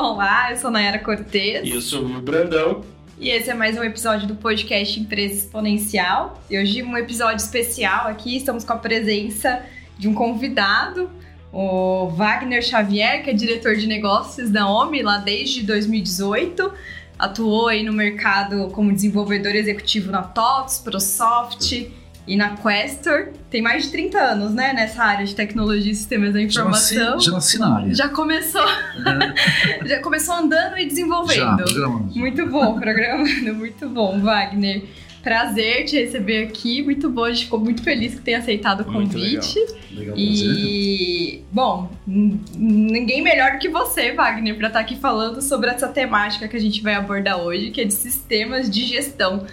Olá, eu sou Nayara Cortez. E eu sou o Brandão. E esse é mais um episódio do podcast Empresa Exponencial. E hoje um episódio especial aqui, estamos com a presença de um convidado, o Wagner Xavier, que é diretor de negócios da OMI lá desde 2018. Atuou aí no mercado como desenvolvedor executivo na TOTS, ProSoft e na Questor. Tem mais de 30 anos, né, nessa área de tecnologia e sistemas da informação. Já nasci, já nasci na área. Já começou. já começou andando e desenvolvendo. Já, programando. Muito bom, programando. Muito bom, Wagner. Prazer te receber aqui, muito bom, a gente ficou muito feliz que tenha aceitado o convite. Legal, e, bom, ninguém melhor do que você, Wagner, para estar aqui falando sobre essa temática que a gente vai abordar hoje, que é de sistemas de gestão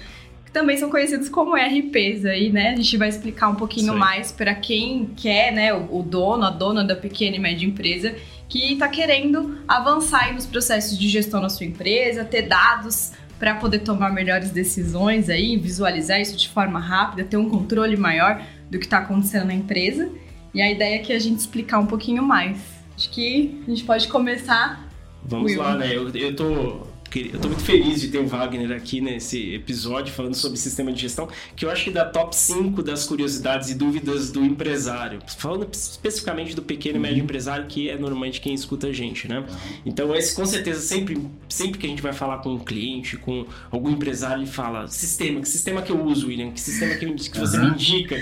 também são conhecidos como RPs aí, né? A gente vai explicar um pouquinho Sim. mais para quem quer, né, o dono, a dona da pequena e média empresa que está querendo avançar nos processos de gestão na sua empresa, ter dados para poder tomar melhores decisões aí, visualizar isso de forma rápida, ter um controle maior do que está acontecendo na empresa. E a ideia é que a gente explicar um pouquinho mais. Acho que a gente pode começar. Vamos Will. lá, né? Eu, eu tô eu estou muito feliz de ter o Wagner aqui nesse episódio falando sobre sistema de gestão, que eu acho que dá top 5 das curiosidades e dúvidas do empresário. Falando especificamente do pequeno e médio uhum. empresário, que é normalmente quem escuta a gente, né? Então, esse com certeza, sempre, sempre que a gente vai falar com um cliente, com algum empresário, ele fala: sistema, que sistema que eu uso, William? Que sistema que, que você me indica?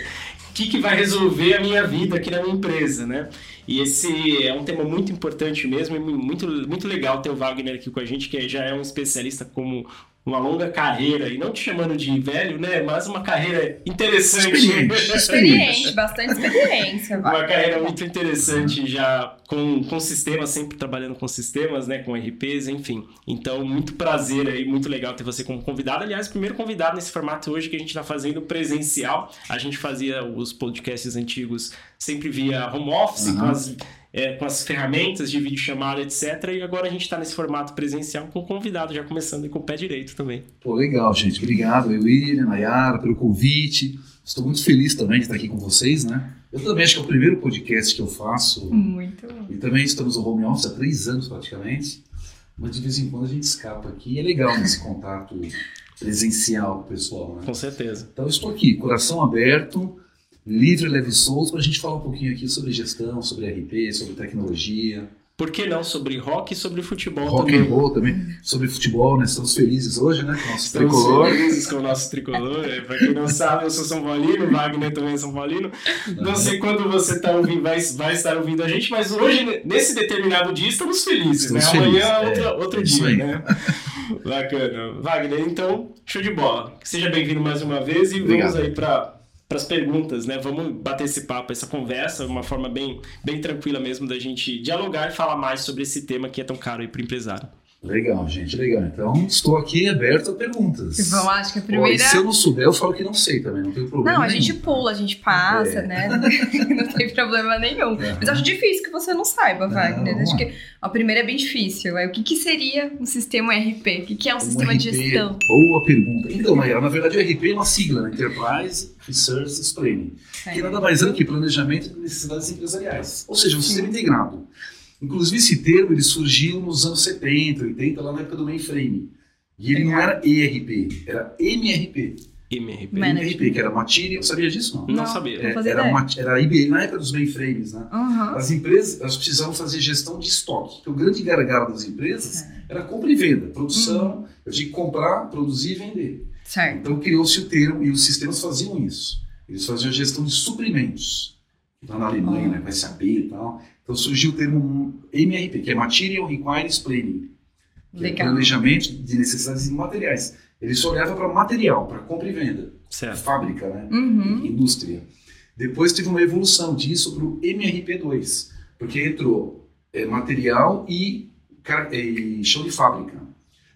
O que, que vai resolver a minha vida aqui na minha empresa, né? E esse é um tema muito importante mesmo, e muito, muito legal ter o Wagner aqui com a gente, que já é um especialista como uma longa carreira, e não te chamando de velho, né? Mas uma carreira interessante. Experiente, experiente bastante experiência. uma carreira muito interessante já com, com sistemas, sempre trabalhando com sistemas, né? Com RPs, enfim. Então, muito prazer aí, muito legal ter você como convidado. Aliás, primeiro convidado nesse formato hoje que a gente está fazendo presencial. A gente fazia os podcasts antigos sempre via home office, uhum. com as é, com as ferramentas de videochamada, etc. E agora a gente está nesse formato presencial com o convidado, já começando com o pé direito também. Pô, legal, gente. Obrigado, eu, William, Nayara, pelo convite. Estou muito feliz também de estar aqui com vocês, né? Eu também acho que é o primeiro podcast que eu faço. Muito. E também estamos no home office há três anos praticamente. Mas de vez em quando a gente escapa aqui. E é legal esse contato presencial com o pessoal, né? Com certeza. Então eu estou aqui, coração aberto livre, leve e solto, para a gente falar um pouquinho aqui sobre gestão, sobre RP, sobre tecnologia. Por que não sobre rock e sobre futebol rock também? Rock and roll também. Sobre futebol, né? Estamos felizes hoje, né? Com o nosso Estamos tricolor. felizes com o nosso tricolor. É, para quem não sabe, eu sou São Paulino, Wagner também é São Paulino. Não sei quando você tá ouvindo, vai, vai estar ouvindo a gente, mas hoje, nesse determinado dia, estamos felizes, estamos né? Felizes. Amanhã é outro, é, outro dia, né? Bacana. Wagner, então, show de bola. Seja bem-vindo mais uma vez e Obrigado. vamos aí para para as perguntas, né? Vamos bater esse papo, essa conversa, uma forma bem, bem tranquila mesmo da gente dialogar e falar mais sobre esse tema que é tão caro aí para o empresário. Legal, gente, legal. Então, estou aqui aberto a perguntas. Bom, acho que a primeira... se eu não souber, eu falo que não sei também, não tem problema Não, a nenhum. gente pula, a gente passa, é. né? não tem problema nenhum. Mas acho difícil que você não saiba, Wagner. Acho que a primeira é bem difícil. É, o que, que seria um sistema RP? O que, que é um, um sistema RP, de gestão? Boa pergunta. Então, na verdade, o RP é uma sigla, né? Enterprise Resources Planning. É. Que nada mais é do que planejamento de necessidades empresariais. Ou seja, um Sim. sistema integrado Inclusive, esse termo ele surgiu nos anos 70, 80, lá na época do mainframe. E ele não era ERP, era MRP. MRP. MRP, que era Material, sabia disso? Não, não sabia. É, era, uma, era IBM na época dos mainframes, né? Uhum. As empresas elas precisavam fazer gestão de estoque. Então, o grande gargalo das empresas é. era compra e venda, produção. Uhum. Eu tinha que comprar, produzir e vender. Certo. Então, criou-se o termo e os sistemas faziam isso. Eles faziam gestão de suprimentos. Lá na Alemanha, né, com SAP e tal. Então surgiu o termo MRP, que é Material Requirements Planning, que é planejamento de necessidades materiais. Ele só olhava para material, para compra e venda, certo. fábrica, né? Uhum. indústria. Depois teve uma evolução disso para o MRP2, porque entrou é, material e, e chão de fábrica.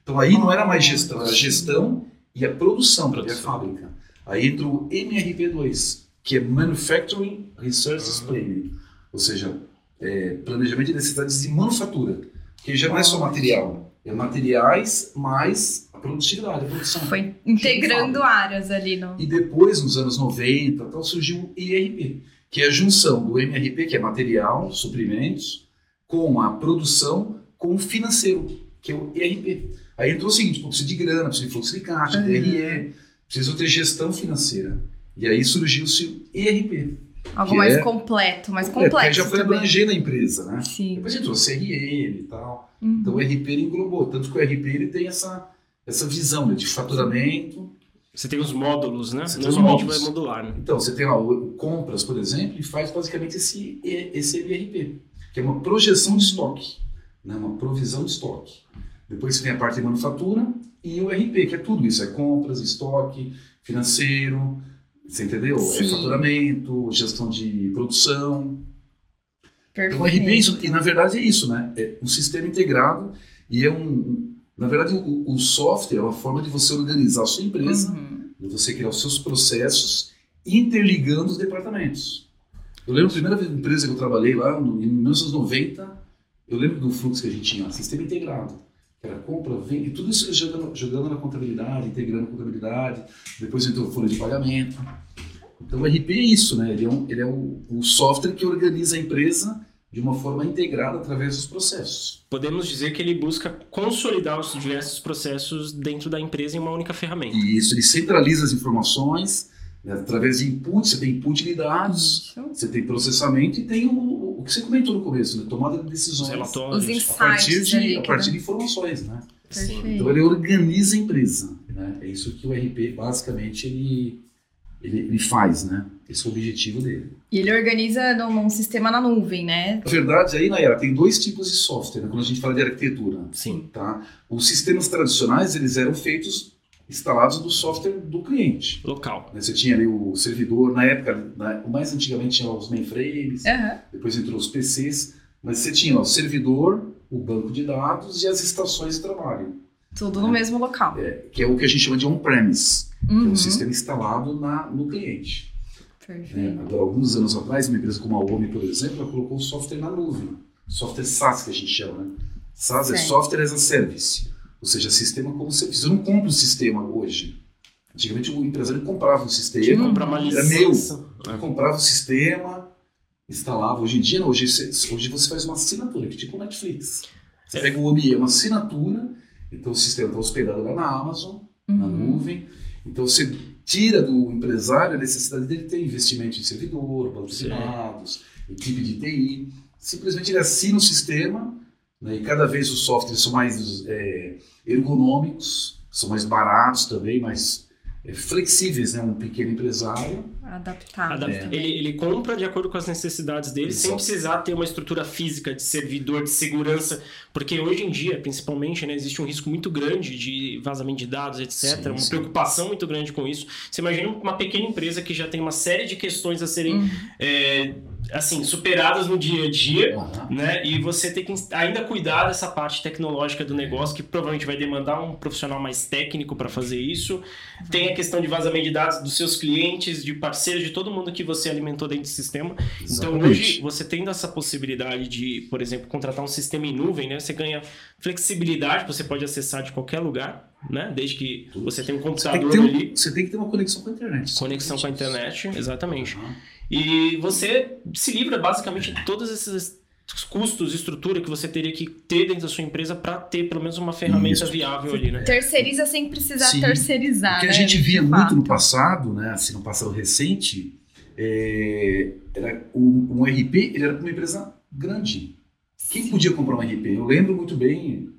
Então aí não era mais gestão, era gestão e a produção, produção. e a fábrica. Aí entrou o MRP2, que é Manufacturing Resources uhum. Planning, ou seja, é, planejamento de necessidades de manufatura, que já não é só material, é materiais mais a produtividade, a produção. Foi integrando áreas ali. No... E depois, nos anos 90, tal, surgiu o IRP, que é a junção do MRP, que é material, suprimentos, com a produção com o financeiro, que é o ERP. Aí entrou o seguinte, precisa de grana, precisa de fluxo de caixa, Uhum. DRE, precisa ter gestão financeira. E aí surgiu-se o ERP. Algo mais é- completo, mais É, complexo já foi também. abrangendo a empresa, né? Sim. Depois entrou o CRM e tal. Uhum. Então o RP ele englobou. Tanto que o RP ele tem essa, essa visão né, de faturamento. Você tem os módulos, né? Você tem os Normalmente módulos. vai modular, né? Então você tem lá o, o compras, por exemplo, e faz basicamente esse, esse ERP, que é uma projeção de estoque, né? uma provisão de estoque. Depois você tem a parte de manufatura e o RP, que é tudo isso. É compras, estoque, financeiro, você entendeu? Sim. É faturamento, gestão de produção. Perfeito. Então, RP é isso, e na verdade é isso, né? É um sistema integrado e é um. Na verdade, o, o software é uma forma de você organizar a sua empresa, Uhum. de você criar os seus processos, interligando os departamentos. Eu lembro a primeira empresa que eu trabalhei lá, no, em 1990, eu lembro do fluxo que a gente tinha, sistema integrado. Que era compra, venda, e tudo isso jogando, jogando na contabilidade, integrando a contabilidade, depois entrou folha de pagamento. Então o RP é isso, né? Ele é, um, ele é o, o software que organiza a empresa de uma forma integrada através dos processos. Podemos dizer que ele busca consolidar os diversos processos dentro da empresa em uma única ferramenta. E isso, ele centraliza as informações, né, através de input, você tem input de dados, Isso. você tem processamento e tem o que você comentou no começo, né? tomada de Os decisões relatórios. Os a partir, de, ali, a que partir dá- de informações. Né? Perfeito. Então ele organiza a empresa. Né? É isso que o RP basicamente ele, ele, ele faz, né? Esse é o objetivo dele. E ele organiza num, num sistema na nuvem, né? Na verdade, aí, Nayara, tem dois tipos de software, né? quando a gente fala de arquitetura. Sim. Tá? Os sistemas tradicionais, eles eram feitos, instalados no software do cliente. Local. né? Você tinha ali o servidor, na época, né, o mais antigamente tinha os mainframes, Aham. depois entrou os PCs, mas você tinha ó, o servidor, o banco de dados e as estações de trabalho, Tudo no mesmo local. que é o que a gente chama de on-premise, que é Uhum. o sistema instalado na, no cliente. Perfeito. né? Agora, alguns anos atrás, uma empresa como a OMI, por exemplo, ela colocou o software na nuvem, software SaaS que a gente chama. Né? SaaS é. Software as a Service, ou seja, sistema como serviço. Você não compra um sistema hoje. Antigamente o empresário comprava um sistema, comprar uma Era licença. Ele comprava o sistema, instalava. Hoje em dia, não. Hoje você, hoje você faz uma assinatura, tipo o Netflix. Você É. pega o OMI, é uma assinatura, então o sistema está hospedado lá na Amazon, na Uhum. nuvem. Então você tira do empresário a necessidade dele ter investimento em servidor, dados, equipe de TI. Simplesmente ele assina o sistema, né, e cada vez os softwares são mais é, ergonômicos, são mais baratos também, mais é, flexíveis, né? Um pequeno empresário. Adaptado. Adap- É. Ele, ele compra de acordo com as necessidades dele, sem Exato. precisar ter uma estrutura física de servidor, de segurança, porque hoje em dia, principalmente, né, existe um risco muito grande de vazamento de dados, etc. Sim, uma sim. preocupação muito grande com isso. Você imagina uma pequena empresa que já tem uma série de questões a serem Uhum. é, assim superadas no dia a dia. Aham. Né? E você tem que ainda cuidar dessa parte tecnológica do negócio, que provavelmente vai demandar um profissional mais técnico para fazer isso. Tem a questão de vazamento de dados dos seus clientes, de parceiros, de todo mundo que você alimentou dentro do sistema. Então Exatamente. hoje, você tendo essa possibilidade de, por exemplo, contratar um sistema em nuvem, né? Você ganha flexibilidade, você pode acessar de qualquer lugar, né? Desde que você tenha um Você tem, computador ali. um, você tem que ter uma conexão com a internet. Conexão com a internet, exatamente. Aham. E você se livra basicamente de todos esses custos, estrutura que você teria que ter dentro da sua empresa para ter pelo menos uma ferramenta Isso. viável ali, né? Terceiriza sem precisar Sim. terceirizar. O que a né, gente de via fato. muito no passado, né, assim, no passado recente, é, era o, um RP ele era para uma empresa grande. Quem podia comprar um RP? Eu lembro muito bem,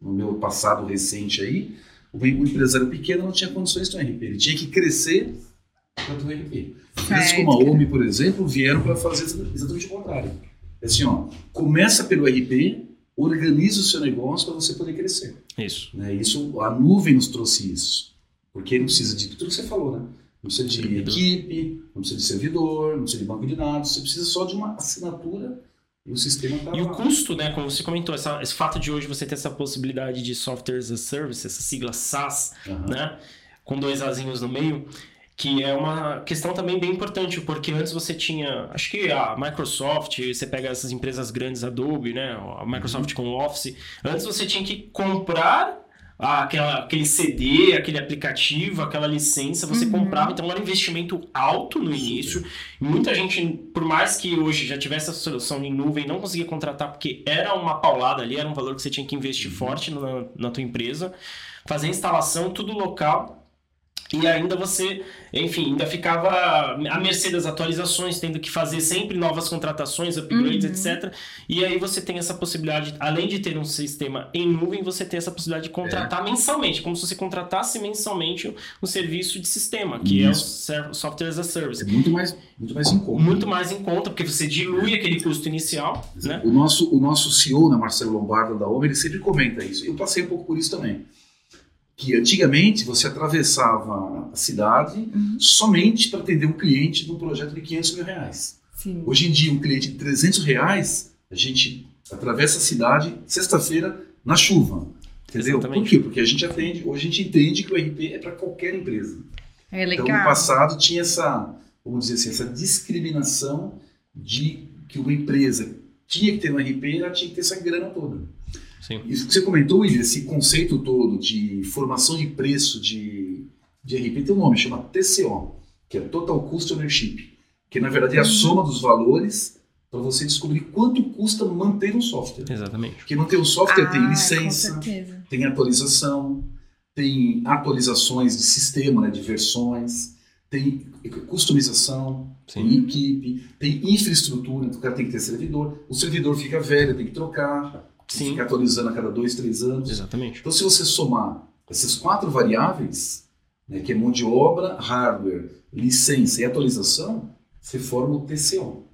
no meu passado recente aí, o, empresário pequeno não tinha condições de ter um RP. Ele tinha que crescer para ter um RP. Empresas como a OMI, por exemplo, vieram para fazer exatamente o contrário. É assim, ó, começa pelo RP, organiza o seu negócio para você poder crescer. Isso. Né? Isso, a nuvem nos trouxe isso. Porque não precisa de tudo que você falou, né? Não precisa de Servidor. equipe, não precisa de servidor, não precisa de banco de dados, você precisa só de uma assinatura e o sistema está E o lá. custo, né, como você comentou, essa- esse fato de hoje você ter essa possibilidade de software as a service, essa sigla SaaS, Aham. né, com dois azinhos no meio, que é uma questão também bem importante, porque antes você tinha, acho que a Microsoft, você pega essas empresas grandes, Adobe, né, a Microsoft com o Office, antes você tinha que comprar aquela, aquele CD, aquele aplicativo, aquela licença, você Uhum. comprava, então era um investimento alto no início. E muita gente, por mais que hoje já tivesse a solução em nuvem, não conseguia contratar porque era uma paulada ali, era um valor que você tinha que investir Uhum. forte na, na tua empresa. Fazer a instalação, tudo local. E ainda você, enfim, ainda ficava à mercê das atualizações, tendo que fazer sempre novas contratações, upgrades, Uhum. etc. E aí você tem essa possibilidade, além de ter um sistema em nuvem, você tem essa possibilidade de contratar mensalmente, como se você contratasse mensalmente um serviço de sistema, que é o Isso. Software as a Service. É muito mais, muito mais em conta. Muito mais em conta, porque você dilui aquele custo inicial, né? O nosso, o nosso CEO, né, Marcelo Lombardo da OMA, ele sempre comenta isso. Eu passei um pouco por isso também. Que antigamente você atravessava a cidade Uhum. somente para atender um cliente de um projeto de 500 mil reais. Sim. Hoje em dia, um cliente de 300 reais, a gente atravessa a cidade sexta-feira na chuva. Entendeu? Exatamente. Por quê? Porque a gente atende, hoje a gente entende que o RP é para qualquer empresa. É Então, legal. no passado tinha essa, vamos dizer assim, essa discriminação de que uma empresa tinha que ter um RP, ela tinha que ter essa grana toda. Sim. Isso que você comentou, William, esse conceito todo de formação de preço de, de RP tem um nome, chama TCO, que é Total Cost Ownership, que na verdade é a Uhum. soma dos valores para você descobrir quanto custa manter um software. Exatamente. Porque manter um software tem Ah, licença, Com certeza. tem atualização, tem atualizações de sistema, né, de versões, tem customização, Sim. tem equipe, tem infraestrutura, então o cara tem que ter servidor. O servidor fica velho, tem que trocar, tem Sim. ficar atualizando a cada dois, três anos. Exatamente. Então, se você somar essas quatro variáveis, né, que é mão de obra, hardware, licença e atualização, você forma o TCO.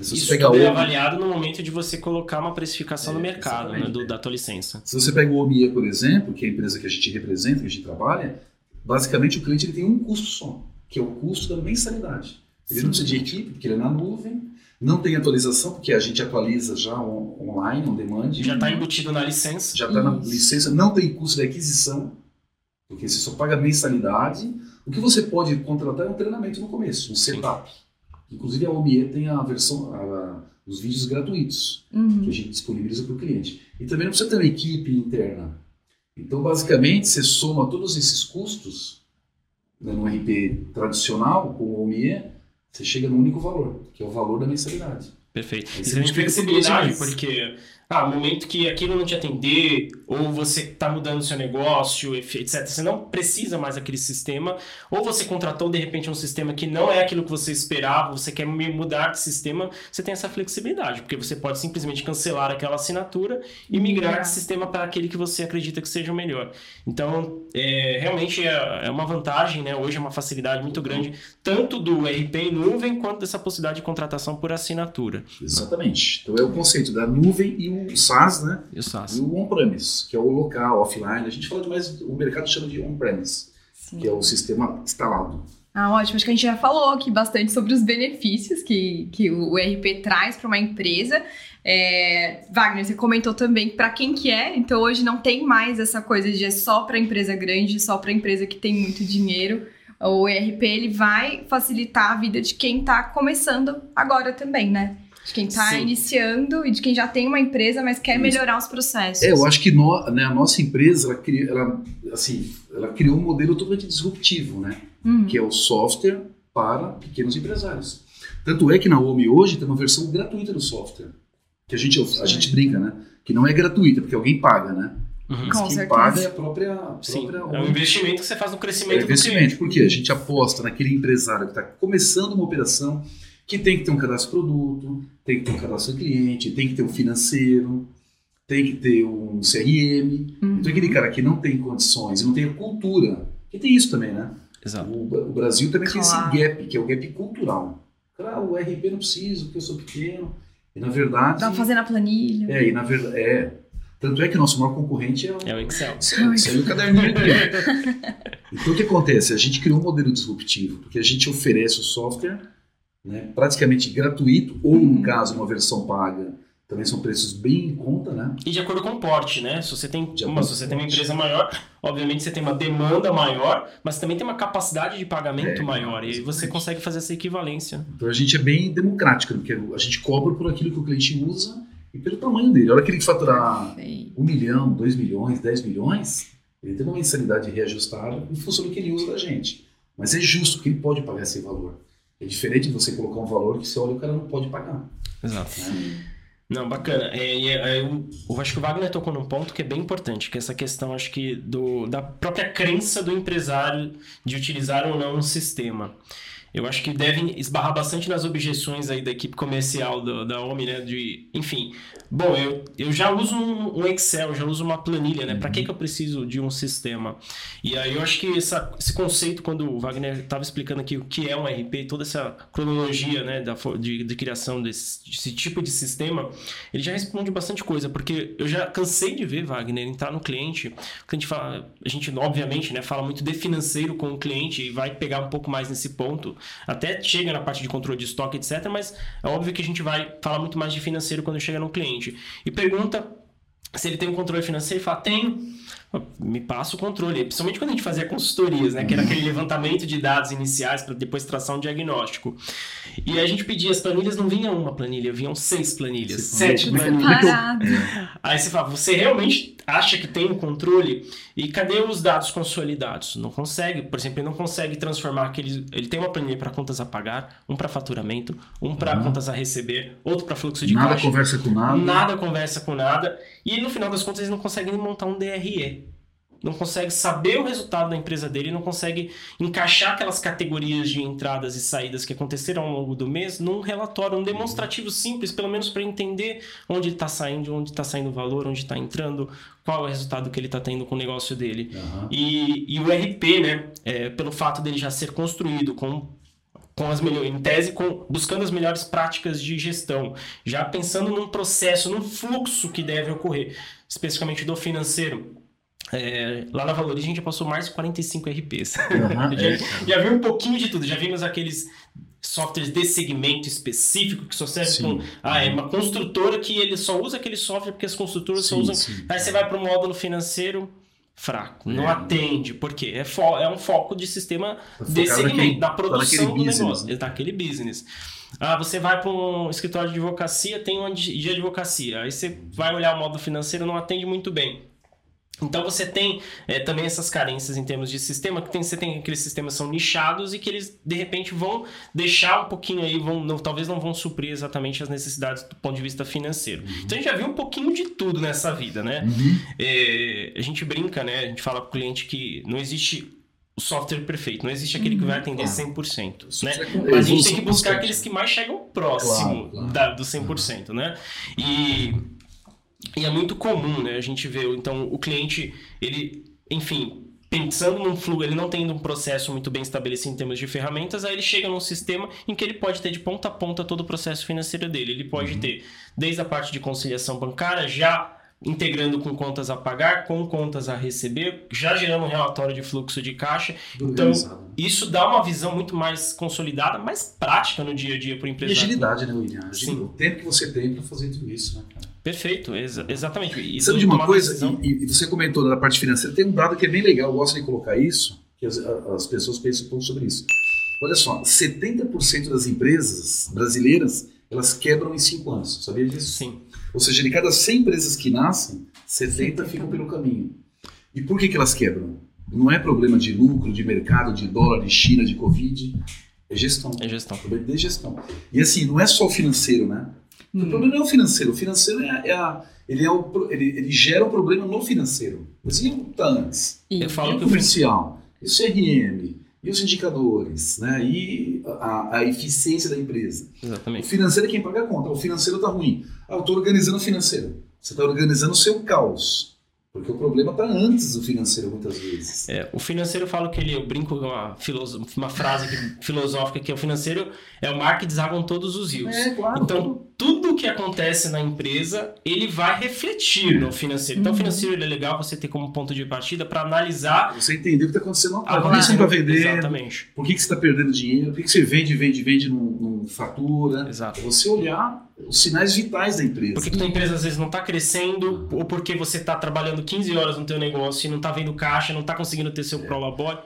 Se você Isso tudo é avaliado no momento de você colocar uma precificação É, no mercado, né, do- da tua licença. Se você pega o OMIE, por exemplo, que é a empresa que a gente representa, que a gente trabalha, basicamente o cliente ele tem um custo só, que é o custo da mensalidade. Ele não precisa de equipe, porque ele é na nuvem, não tem atualização, porque a gente atualiza já on- online, on demand. Já está embutido na licença. já está na licença, não tem custo de aquisição, porque você só paga mensalidade. O que você pode contratar é um treinamento no começo, um setup. Inclusive a OMIE tem a versão, a- os vídeos gratuitos que Uhum. a gente disponibiliza para o cliente. E também não precisa ter uma equipe interna. Então, basicamente, você soma todos esses custos né, no RP tradicional, com o OMIE, você chega no único valor, que é o valor da mensalidade. Perfeito. Aí E você tem flexibilidade, 12 meses. porque ah, no momento que aquilo não te atender, ou você está mudando seu negócio, etc., você não precisa mais daquele sistema, ou você contratou de repente um sistema que não é aquilo que você esperava, você quer me- mudar de sistema, você tem essa flexibilidade, porque você pode simplesmente cancelar aquela assinatura e migrar Migrar. de sistema para aquele que você acredita que seja o melhor. Então, é, realmente é, é uma vantagem, né? Hoje é uma facilidade muito grande, tanto do RP em nuvem, quanto dessa possibilidade de contratação por assinatura. Exatamente. Então, é o conceito da nuvem e o SaaS, né? E o SaaS. E o on-premise, que é o local, offline. A gente fala de mais, o mercado chama de on-premise, que é o sistema instalado. Ah, ótimo. Acho que a gente já falou aqui bastante sobre os benefícios que, que o ERP traz para uma empresa. É, Wagner, você comentou também para quem que é, então hoje não tem mais essa coisa de é só para empresa grande, só para empresa que tem muito dinheiro. O ERP ele vai facilitar a vida de quem está começando agora também, né? De quem está iniciando e de quem já tem uma empresa, mas quer Isso. melhorar os processos. É, eu acho que nó- né, a nossa empresa, ela, cri- ela, assim, ela criou um modelo totalmente disruptivo, né? Uhum. que é o software para pequenos empresários. Tanto é que na OMI hoje tem uma versão gratuita do software. Que a gente, a gente brinca, né? Que não é gratuita, porque alguém paga, né? Uhum. Com Quem certeza. paga é a própria, a Sim, própria é um OMI. investimento que você faz no É crescimento do investimento, cliente. porque a gente aposta naquele empresário que está começando uma operação, que tem que ter um cadastro produto, tem que ter um cadastro cliente, tem que ter um financeiro, tem que ter um CRM. Uhum. Então aquele cara que não tem condições e não tem a cultura, que tem isso também, né? Exato. O, o Brasil também tem Claro. esse gap, que é o gap cultural. Cara, o RP não preciso, porque eu sou pequeno. E na verdade. Dá pra fazer na planilha. É, e na verdade. É. Tanto é que nosso maior concorrente é o. É o Excel. Isso aí é o caderninho aqui. Então o que acontece? A gente criou um modelo disruptivo, porque a gente oferece o software né, praticamente gratuito, ou Uhum. no caso, uma versão paga, também são preços bem em conta, né? E de acordo com o porte, né? Se você tem uma, se você tem uma empresa maior, obviamente você tem uma demanda maior, mas também tem uma capacidade de pagamento É, maior. E aí você exatamente. consegue fazer essa equivalência. Então a gente é bem democrático, porque a gente cobra por aquilo que o cliente usa e pelo tamanho dele. A hora que ele faturar Sei. um milhão, dois milhões, dez milhões, Ele tem uma mensalidade reajustada em função do que ele usa da gente. Mas é justo que ele pode pagar esse valor. É diferente de você colocar um valor que você olha o cara não pode pagar. Exato. Né? Não, bacana. É, é, eu, eu acho que o Wagner tocou num ponto que é bem importante, que é essa questão, acho que, do, da própria crença do empresário de utilizar ou não um sistema. Eu acho que devem esbarrar bastante nas objeções aí da equipe comercial do, da OMI, né? De, enfim, bom, eu, eu já uso um, um Excel, já uso uma planilha, né? Para que, que eu preciso de um sistema? E aí eu acho que essa, esse conceito, quando o Wagner estava explicando aqui o que é um RP, toda essa cronologia, né? Da, de, de criação desse, desse tipo de sistema, ele já responde bastante coisa, porque eu já cansei de ver, Wagner, entrar no cliente, o cliente fala, a gente, obviamente, né? Fala muito de financeiro com o cliente e vai pegar um pouco mais nesse ponto até chega na parte de controle de estoque, etc. Mas é óbvio que a gente vai falar muito mais de financeiro quando chega no cliente. E pergunta se ele tem um controle financeiro e fala, tenho me passa o controle. Principalmente quando a gente fazia consultorias, né? Que era aquele levantamento de dados iniciais para depois traçar um diagnóstico. E a gente pedia, as planilhas não vinham uma planilha, vinham seis planilhas, sete planilhas. Aí você fala, você realmente acha que tem o um controle? E cadê os dados consolidados? Não consegue. Por exemplo, ele não consegue transformar aquele. Ele tem uma planilha para contas a pagar, um para faturamento, um para uhum. contas a receber, outro para fluxo de nada caixa. Nada conversa com nada. Nada conversa com nada. E no final das contas, eles não conseguem montar um DRE não consegue saber o resultado da empresa dele, não consegue encaixar aquelas categorias de entradas e saídas que aconteceram ao longo do mês num relatório, um demonstrativo simples, pelo menos para entender onde está saindo, onde está saindo o valor, onde está entrando, qual é o resultado que ele está tendo com o negócio dele. Uhum. E, e, o RP, né, é, pelo fato dele já ser construído com com as melhores, em tese, com, buscando as melhores práticas de gestão, já pensando num processo, num fluxo que deve ocorrer, especificamente do financeiro é, lá na Valor a gente já passou mais de 45 RPs. Uhum, já, é. já viu um pouquinho de tudo. Já vimos aqueles softwares de segmento específico que só serve com. Ah, é uma construtora que ele só usa aquele software porque as construtoras sim, só usam. Sim, Aí você vai para o módulo financeiro fraco, não é. atende, porque é, fo é um foco de sistema de segmento, naquele, da produção do business, negócio, né? daquele business. Ah, você vai para um escritório de advocacia, tem um de advocacia, aí você vai olhar o módulo financeiro, não atende muito bem. Então você tem é, também essas carências em termos de sistema, que tem, você tem aqueles sistemas são nichados e que eles de repente vão deixar um pouquinho aí, vão, não, talvez não vão suprir exatamente as necessidades do ponto de vista financeiro. Uhum. Então a gente já viu um pouquinho de tudo nessa vida, né? Uhum. É, a gente brinca, né? A gente fala para o cliente que não existe o software perfeito, não existe aquele que vai atender 100%, né? Mas a gente tem que buscar aqueles que mais chegam próximo claro, claro. Da, do 100%, né? E e é muito comum, né? A gente vê, então, o cliente, ele, enfim, pensando num fluxo, ele não tendo um processo muito bem estabelecido em termos de ferramentas, aí ele chega num sistema em que ele pode ter de ponta a ponta todo o processo financeiro dele. Ele pode uhum. ter desde a parte de conciliação bancária, já integrando com contas a pagar, com contas a receber, já gerando um relatório de fluxo de caixa. Então, isso dá uma visão muito mais consolidada, mais prática no dia a dia para o empresário. E agilidade, né, William? Sim. O tempo que você tem para fazer tudo isso, né, cara? Perfeito, exa exatamente. E Sabe de uma coisa? E, e, você comentou da parte financeira, tem um dado que é bem legal, eu gosto de colocar isso, que as, as pessoas pensam um pouco sobre isso. Olha só, 70% das empresas brasileiras, elas quebram em 5 anos, sabia disso? Sim. Ou seja, de cada 100 empresas que nascem, 70 ficam pelo caminho. E por que, que elas quebram? Não é problema de lucro, de mercado, de dólar, de China, de Covid. É gestão. É gestão. É de gestão. E assim, não é só o financeiro, né? Hum. O problema não é o financeiro. O financeiro é, é a, ele, é o, ele, ele, gera um problema no financeiro. Mas e o TANS? Eu falo e o comercial? E o CRM? E os indicadores? Né? E a, a eficiência da empresa? Exatamente. O financeiro é quem paga a conta. O financeiro está ruim. Ah, eu estou organizando o financeiro. Você está organizando o seu caos. Porque o problema está antes do financeiro, muitas vezes. É, o financeiro, eu falo que ele, eu brinco com uma, uma frase filosófica que é o financeiro é o mar que desagam todos os rios. É, claro. Então, tudo que acontece na empresa, ele vai refletir no financeiro. Então, o uhum. financeiro é legal você ter como ponto de partida para analisar. Você entender o que está acontecendo. Que você está vendendo? Exatamente. Por que, que você está perdendo dinheiro? Por que, que você vende, vende, vende, não, fatura? Exato. Você olhar os sinais vitais da empresa. Por que, que tua empresa às vezes não está crescendo? Ou porque você está trabalhando 15 horas no teu negócio e não está vendo caixa, não está conseguindo ter seu é. prolabore?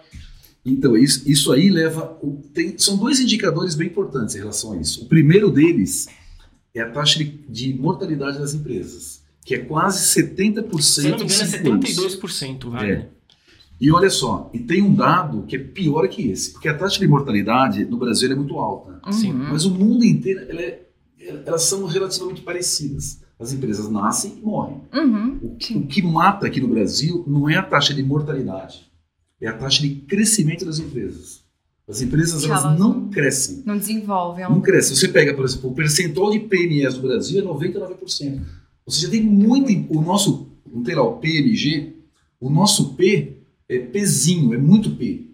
Então, isso, isso aí leva. Tem, são dois indicadores bem importantes em relação a isso. O primeiro deles é a taxa de, de mortalidade das empresas, que é quase 70%. Se não me engano, é 72%, vale. É. E olha só, e tem um dado que é pior que esse, porque a taxa de mortalidade no Brasil é muito alta, Sim. Uhum. mas o mundo inteiro ela é- elas são relativamente parecidas. As empresas nascem e morrem. Uhum. O, o que mata aqui no Brasil não é a taxa de mortalidade, é a taxa de crescimento das empresas. As empresas elas elas não não- crescem. Não desenvolve. É Não um... cresce. Você pega, por exemplo, o percentual de PMEs do Brasil é 99%. Ou seja, tem muito. O nosso, não tem lá o PMG, o nosso P é Pzinho, é muito P.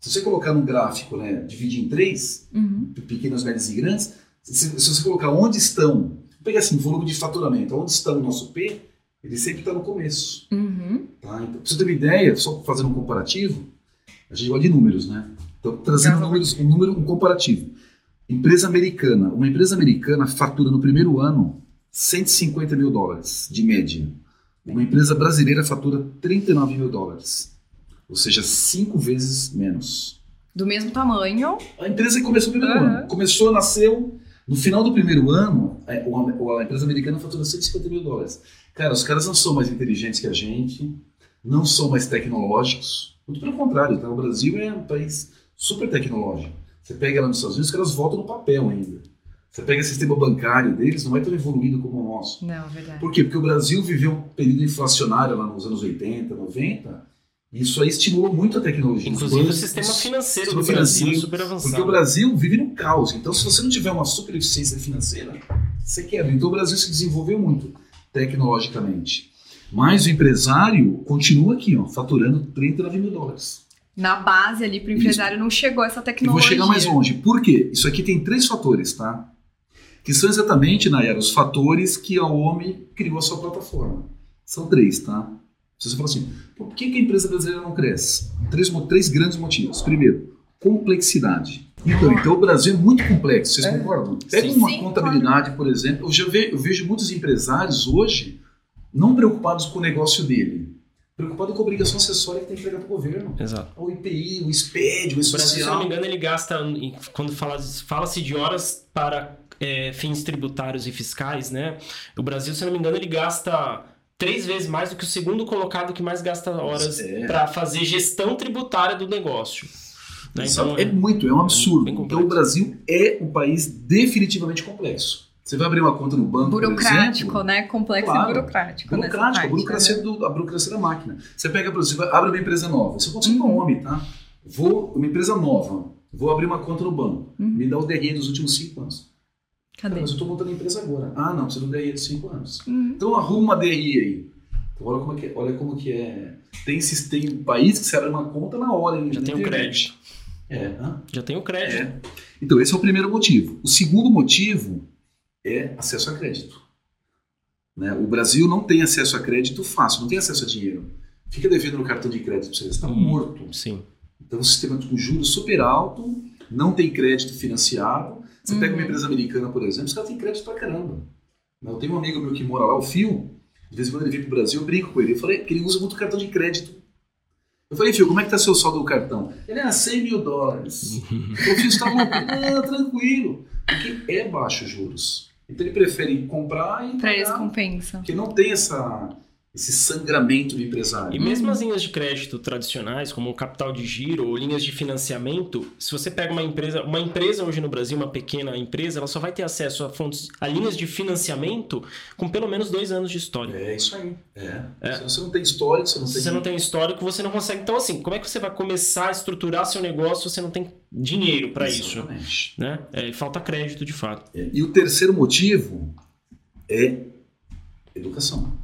Se você colocar num gráfico, né, dividir em três, Uhum. pequenos, médios e grandes, se, se você colocar onde estão, pega assim, volume de faturamento, onde está o nosso P, ele sempre está no começo. Uhum. Tá? Então, pra você ter uma ideia, só fazendo um comparativo, a gente gosta de números, né? Então, trazendo números, um número, um comparativo. Empresa americana. Uma empresa americana fatura no primeiro ano 150 mil dólares, de média. Uma empresa brasileira fatura 39 mil dólares. Ou seja, cinco vezes menos. Do mesmo tamanho. A empresa que começou no primeiro Aham. ano. Começou, nasceu. No final do primeiro ano, é, a empresa americana fatura 150 mil dólares. Cara, os caras não são mais inteligentes que a gente, não são mais tecnológicos. Muito pelo contrário, tá? o Brasil é um país super tecnológico. Você pega lá nos Estados Unidos, os caras voltam no papel ainda. Você pega o sistema bancário deles, não é tão evoluído como o nosso. Não, verdade. Por quê? Porque o Brasil viveu um período inflacionário lá nos anos 80, 90, e isso aí estimulou muito a tecnologia. Inclusive o Os sistema financeiro sistema do Brasil é financeiro, super avançado. porque o Brasil vive num caos. Então, se você não tiver uma super eficiência financeira, você quebra. Então, o Brasil se desenvolveu muito tecnologicamente. Mas o empresário continua aqui, ó, faturando 39 mil dólares. Na base ali pro empresário não chegou essa E vou tecnologia. chegar mais longe. Por quê? Isso aqui tem três fatores, tá? Que são exatamente, Nayara, os fatores que a homem criou a sua plataforma. São três, tá? Se você fala assim, por que, que a empresa brasileira não cresce? Três, três grandes motivos. Primeiro, complexidade. Então, então o Brasil é muito complexo, vocês É. concordam? Pega uma Sim, contabilidade, por exemplo. Eu já ve- eu vejo muitos empresários hoje não preocupados com o negócio dele, preocupados com a obrigação acessória que tem que entregar para o governo. Exato. O IPI, o SPED, o O Brasil, se eu não social. me engano, ele gasta, quando fala- fala-se de horas para é, fins tributários e fiscais, né? O Brasil, se eu não me engano, ele gasta três vezes mais do que o segundo colocado que mais gasta horas É. para fazer gestão tributária do negócio. Né? Então, é muito, é um absurdo. bem complexo. Então o Brasil é um país definitivamente complexo. Você vai abrir uma conta no banco, por Burocrático, exemplo, né? Complexo Claro. e burocrático. burocrático, a parte, burocracia, né? do, a burocracia da máquina. Você pega, por exemplo, abre uma empresa nova. Aconteceu com Uhum. o homem, tá? Vou, uma empresa nova, vou abrir uma conta no banco. Uhum. Me dá o DRE dos últimos cinco anos. Cadê? Mas eu estou montando a empresa agora. Ah, não, precisa do DRE dos cinco anos. Uhum. Então arruma uma DRI aí. Então, olha, como é que é, olha como que é. Tem, tem país que você abre uma conta na hora. Já na tem o crédito. É, hã? Já tem o crédito. É. Então, esse é o primeiro motivo. O segundo motivo é acesso a crédito. Né? O Brasil não tem acesso a crédito fácil, não tem acesso a dinheiro. Fica devendo no cartão de crédito para você, está Hum. morto. Sim. Então, o sistema com juros super alto, não tem crédito financiado. Você pega uma Uhum. empresa americana, por exemplo, os caras têm crédito pra caramba. Eu tenho um amigo meu que mora lá, o Fio, de vez em quando ele vem pro Brasil, eu brinco com ele. Eu falei que ele usa muito cartão de crédito. Eu falei, Fio, como é que tá seu saldo do cartão? Ele, ah, 100 mil dólares. O Fio está louco. Não, tranquilo. Porque é baixo os juros. Então ele prefere comprar e Pra eles compensa. porque não tem essa, esse sangramento do empresário. E mesmo as linhas de crédito tradicionais, como capital de giro ou linhas de financiamento, se você pega uma empresa, uma empresa hoje no Brasil, uma pequena empresa, ela só vai ter acesso a fontes, a linhas de financiamento com pelo menos dois anos de história. É isso aí. É. É. Se você não tem histórico, você não Se tem. você não tem histórico, você não consegue. Então, assim, como é que você vai começar a estruturar seu negócio se você não tem dinheiro para isso? Né? É, falta crédito, de fato. É, E o terceiro motivo é educação.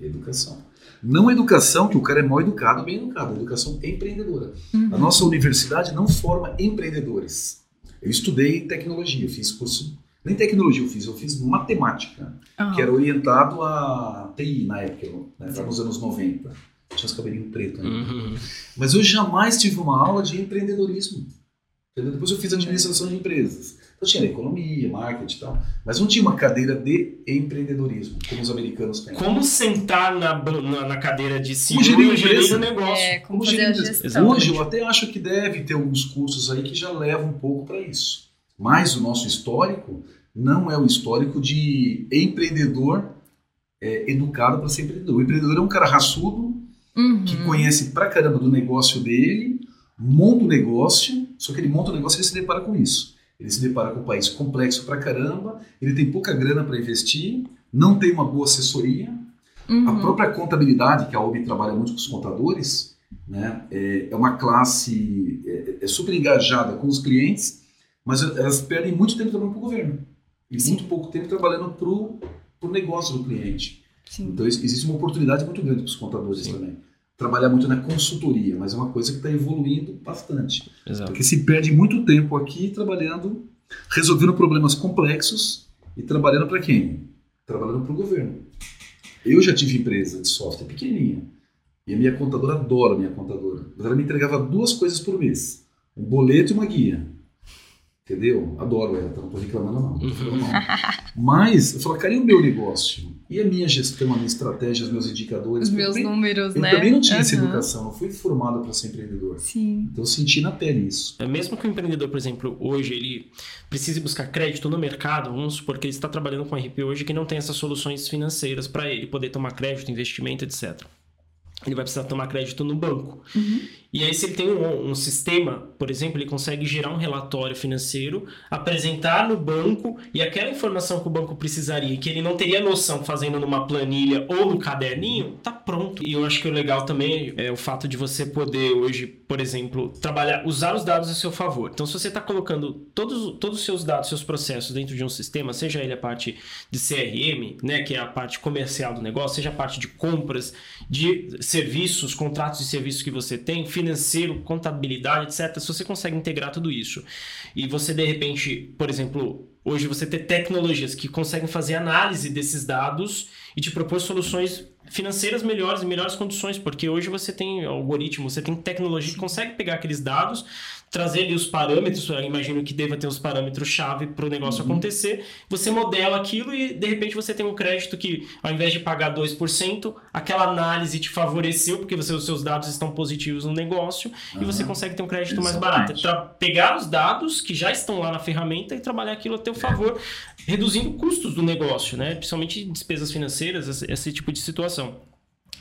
Educação. Não educação que o cara é mal educado, bem educado. Educação empreendedora. Uhum. A nossa universidade não forma empreendedores. Eu estudei tecnologia, fiz curso. Nem tecnologia eu fiz, eu fiz matemática, Aham. que era orientado a TI na época, né, lá nos anos 90. Tinha os cabelinhos pretos. Né? Uhum. Mas eu jamais tive uma aula de empreendedorismo. Entendeu? Depois eu fiz administração de empresas. Então tinha economia, marketing e tal. Mas não tinha uma cadeira de empreendedorismo, como os americanos têm. Como sentar na, na, na cadeira de CEO gerir e gerir empresa. o negócio? É, como, Como gerente. gestão. Hoje eu até acho que deve ter alguns cursos aí que já levam um pouco para isso. Mas o nosso histórico não é o histórico de empreendedor é, educado para ser empreendedor. O empreendedor é um cara raçudo Uhum. que conhece pra caramba do negócio dele, monta o negócio, só que ele monta o negócio e ele se depara com isso. Ele se depara com um país complexo pra caramba, ele tem pouca grana para investir, não tem uma boa assessoria, Uhum. a própria contabilidade, que a OB trabalha muito com os contadores, né, é, é uma classe é, é super engajada com os clientes, mas elas perdem muito tempo trabalhando para o governo e Sim. muito pouco tempo trabalhando para o negócio do cliente. Sim. Então ex- existe uma oportunidade muito grande para os contadores Sim. também. Trabalhar muito na consultoria, mas é uma coisa que está evoluindo bastante. Exato. Porque se perde muito tempo aqui trabalhando, resolvendo problemas complexos e trabalhando para quem? Trabalhando para o governo. Eu já tive empresa de software pequenininha e a minha contadora adora a minha contadora. Mas ela me entregava duas coisas por mês: um boleto e uma guia. Entendeu? Adoro ela, então não tô reclamando não. Mas eu falo, cara, e o meu negócio? E a minha gestão, a minha estratégia, os meus indicadores? Os meus eu também, números, eu né? também não tinha essa Aham. educação, não fui formado para ser empreendedor. Sim. Então eu senti na pele isso. É, Mesmo que o empreendedor, por exemplo, hoje ele precise buscar crédito no mercado, vamos supor que ele está trabalhando com RP hoje que não tem essas soluções financeiras para ele poder tomar crédito, investimento, etc. Ele vai precisar tomar crédito no banco. Uhum. E aí, se ele tem um, um sistema, por exemplo, ele consegue gerar um relatório financeiro, apresentar no banco e aquela informação que o banco precisaria, que ele não teria noção fazendo numa planilha ou no caderninho, tá pronto. E eu acho que o legal também é o fato de você poder hoje, por exemplo, trabalhar, usar os dados a seu favor. Então, se você está colocando todos, todos os seus dados, seus processos dentro de um sistema, seja ele a parte de CRM, né, que é a parte comercial do negócio, seja a parte de compras, de serviços, contratos de serviços que você tem, financeiro, contabilidade, etc. Se você consegue integrar tudo isso e você de repente, por exemplo, hoje você ter tecnologias que conseguem fazer análise desses dados e te propor soluções financeiras melhores e melhores condições, porque hoje você tem algoritmo, você tem tecnologia que consegue pegar aqueles dados, trazer ali os parâmetros, eu imagino que deva ter os parâmetros-chave para o negócio acontecer, você modela aquilo e de repente você tem um crédito que ao invés de pagar 2%, aquela análise te favoreceu porque você, os seus dados estão positivos no negócio e você Aham. consegue ter um crédito mais Exatamente. barato. É tra- pegar os dados que já estão lá na ferramenta e trabalhar aquilo a teu favor, reduzindo custos do negócio, né? Principalmente despesas financeiras, esse, esse tipo de situação.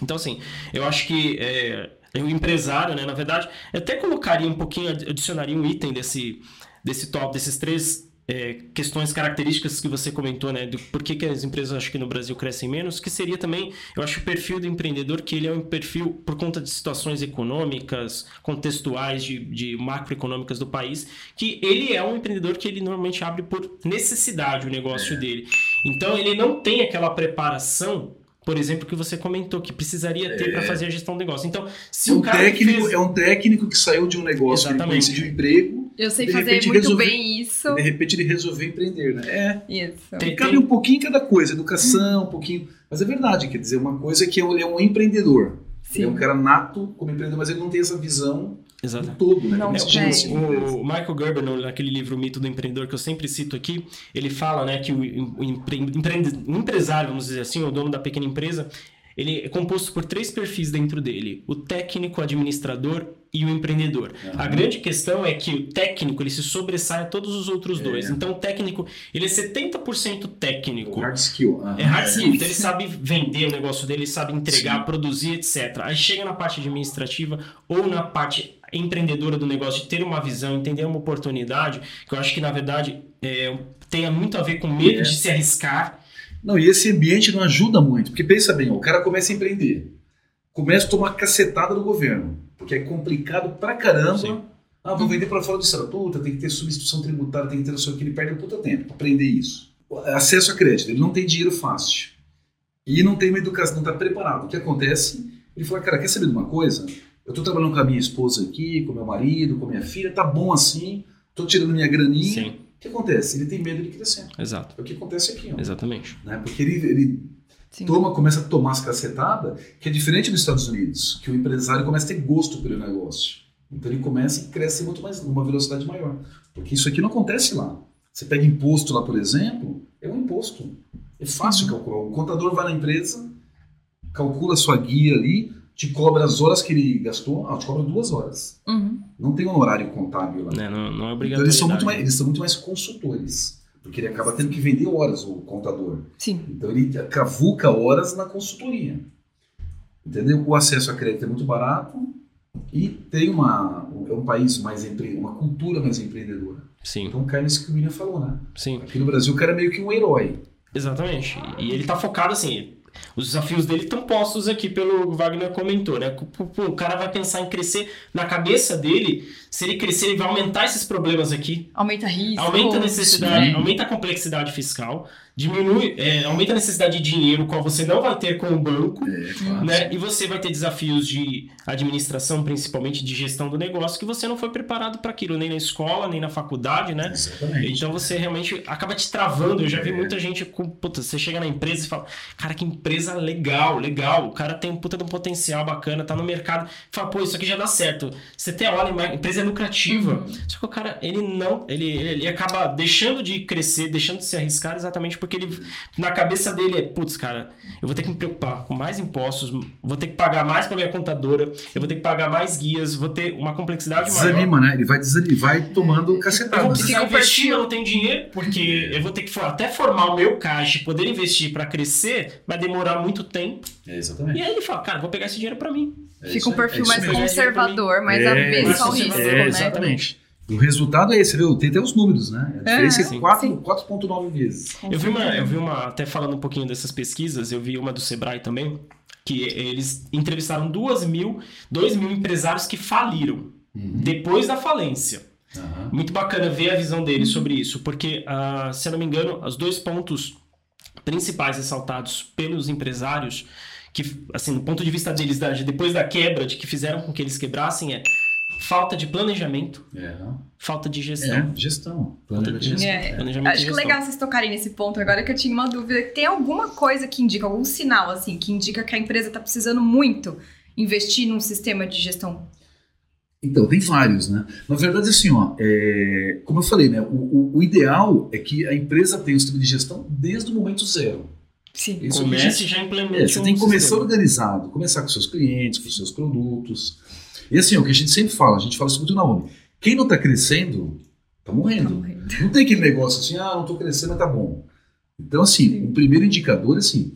Então, assim, eu acho que é, o empresário, né, na verdade, eu até colocaria um pouquinho, adicionaria um item desse, desse top, desses três é, questões, características que você comentou, né, do por que, que as empresas, acho que no Brasil, crescem menos, que seria também, eu acho, o perfil do empreendedor, que ele é um perfil, por conta de situações econômicas, contextuais, de, de macroeconômicas do país, que ele é um empreendedor que ele normalmente abre por necessidade o negócio dele. Então, ele não tem aquela preparação por exemplo, que você comentou, que precisaria ter para fazer a gestão do negócio. Então, se É o um, cara técnico, fez... é um técnico que saiu de um negócio, que ele Exatamente. de um emprego, Eu sei De fazer repente muito bem isso. de repente ele resolveu empreender, né? É, Isso. Tem- cabe um pouquinho em cada coisa, educação, um pouquinho. Mas é verdade, quer dizer, uma coisa é que ele é um empreendedor. Ele é um Sim. cara nato como empreendedor, mas ele não tem essa visão Exato. do todo, né? Não É, o, o Michael Gerber, no- naquele livro O Mito do Empreendedor, que eu sempre cito aqui, ele fala né, que o, empre- o empresário, vamos dizer assim, o dono da pequena empresa, ele é composto por três perfis dentro dele: o técnico, o administrador e o empreendedor. A Aham. grande questão é que o técnico ele se sobressai a todos os outros É. dois. Então, o técnico ele é 70% técnico. Hard skill. aham. É hard skill, então ele sabe vender o negócio dele, ele sabe entregar, produzir, etc. Aí chega na parte administrativa ou na parte empreendedora do negócio, de ter uma visão, entender uma oportunidade, que eu acho que na verdade é, tem muito a ver com medo É. de se arriscar. Não, e esse ambiente não ajuda muito, porque pensa bem, o cara começa a empreender, começa a tomar cacetada do governo, porque é complicado pra caramba. Sim. Ah, vou vender pra fora do estado. Puta, tem que ter substituição tributária, tem que ter não sei o que, ele perde um puta tempo pra aprender isso. Acesso a crédito, ele não tem dinheiro fácil. E não tem uma educação, não tá preparado. O que acontece? Ele fala, cara, quer saber de uma coisa? Eu tô trabalhando com a minha esposa aqui, com meu marido, com minha filha, tá bom assim, tô tirando minha graninha. Sim, O que acontece? Ele tem medo de crescer. exato. É o que acontece aqui, ó. Exatamente. Né? Porque ele, ele Sim. toma, começa a tomar as cacetadas, que é diferente dos Estados Unidos, que o empresário começa a ter gosto pelo negócio. Então ele começa e cresce muito mais, numa velocidade maior. Porque isso aqui não acontece lá. Você pega imposto lá, por exemplo, é um imposto. É fácil calcular. O contador vai na empresa, calcula a sua guia ali, te cobra as horas que ele gastou, ah, te cobra duas horas. Uhum. Não tem honorário contábil lá. Né? Não, não é Então eles são, muito mais, obrigatório. eles são muito mais consultores. Porque ele acaba tendo que vender horas, o contador. Sim. Então ele cavuca horas na consultoria. entendeu? O acesso a crédito é muito barato e tem uma é um país mais empre, uma cultura mais empreendedora. Sim, Então cai nisso que o William falou, né? sim. Aqui no Brasil o cara é meio que um herói. Exatamente. E ele tá focado assim. Os desafios dele estão postos aqui pelo Wagner comentou, né? O cara vai pensar em crescer na cabeça dele. Se ele crescer, ele vai aumentar esses problemas aqui. Aumenta risco. Aumenta a necessidade, né? aumenta a complexidade fiscal, diminui, é, aumenta a necessidade de dinheiro, qual você não vai ter com o banco. É, claro. Né? E você vai ter desafios de administração, principalmente de gestão do negócio, que você não foi preparado para aquilo, nem na escola, nem na faculdade, né? Exatamente. Então você realmente acaba te travando. Eu já vi muita gente com. Puta, você chega na empresa e fala, cara, que empresa legal, legal. O cara tem um puta de um potencial bacana, tá no mercado. Fala, pô, isso aqui já dá certo. Você até olha, a empresa é lucrativa. Só que o cara, ele não. Ele, ele acaba deixando de crescer, deixando de se arriscar exatamente porque ele. Na cabeça dele é, putz, cara, eu vou ter que me preocupar com mais impostos, vou ter que pagar mais pra minha contadora, eu vou ter que pagar mais guias, vou ter uma complexidade maior. Desanima, né? Ele vai, desanima, vai tomando Eu vou cacetada. precisar investir, eu não tenho dinheiro, porque eu vou ter que até formar o meu caixa e poder investir para crescer, vai demorar muito tempo. É, exatamente. E aí ele fala, cara, vou pegar esse dinheiro para mim. É Fica um perfil é mais conservador, mais É, avesso ao risco, conservador, né? É, exatamente. O resultado é esse, viu? Tem até os números, né? A diferença é 4 sim. 4,9 vezes. Eu vi, uma, eu vi uma, até falando um pouquinho dessas pesquisas, eu vi uma do Sebrae também, que eles entrevistaram duas mil, dois mil empresários que faliram depois da falência. Aham. Muito bacana ver a visão dele sobre isso, porque, ah, se eu não me engano, os dois pontos principais ressaltados pelos empresários, que, assim, do ponto de vista deles, da- de- depois da quebra, de que fizeram com que eles quebrassem, é falta de planejamento, É, falta de gestão. é, gestão. Planejamento de gestão. É. Planejamento Acho que gestão. legal vocês tocarem nesse ponto agora que eu tinha uma dúvida. Tem alguma coisa que indica, algum sinal, assim, que indica que a empresa tá precisando muito investir num sistema de gestão? Então, tem vários, né? Na verdade, assim, ó, é, como eu falei, né? O, o- o ideal é que a empresa tenha um sistema de gestão desde o momento zero. Sim. Isso é Comece e já É, implemente você um tem que começar sistema. organizado, começar com seus clientes, com seus produtos. E assim, o que a gente sempre fala, a gente fala isso muito na ONU. Quem não está crescendo, está Tá morrendo. morrendo. Não tem aquele negócio assim, ah, não estou crescendo, mas tá bom. Então, assim, Sim. o primeiro indicador é assim,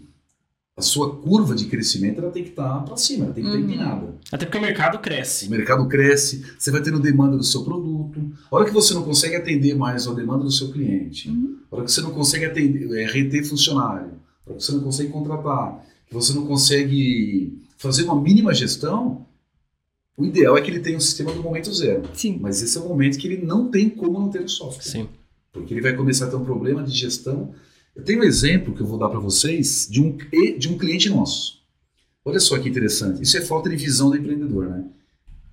a sua curva de crescimento ela tem que estar para cima, ela tem que estar Uhum. empinada. Até porque o mercado O cresce. mercado cresce, você vai tendo demanda do seu produto. A hora que você não consegue atender mais a demanda do seu cliente, Uhum. a hora que você não consegue atender, é, reter funcionário, a hora que você não consegue contratar, que você não consegue fazer uma mínima gestão, o ideal é que ele tenha um sistema do momento zero. Sim. Mas esse é o momento que ele não tem como não ter o software. Sim. Porque ele vai começar a ter um problema de gestão. Eu tenho um exemplo que eu vou dar para vocês de um, de um cliente nosso. Olha só que interessante. Isso é falta de visão do empreendedor, né?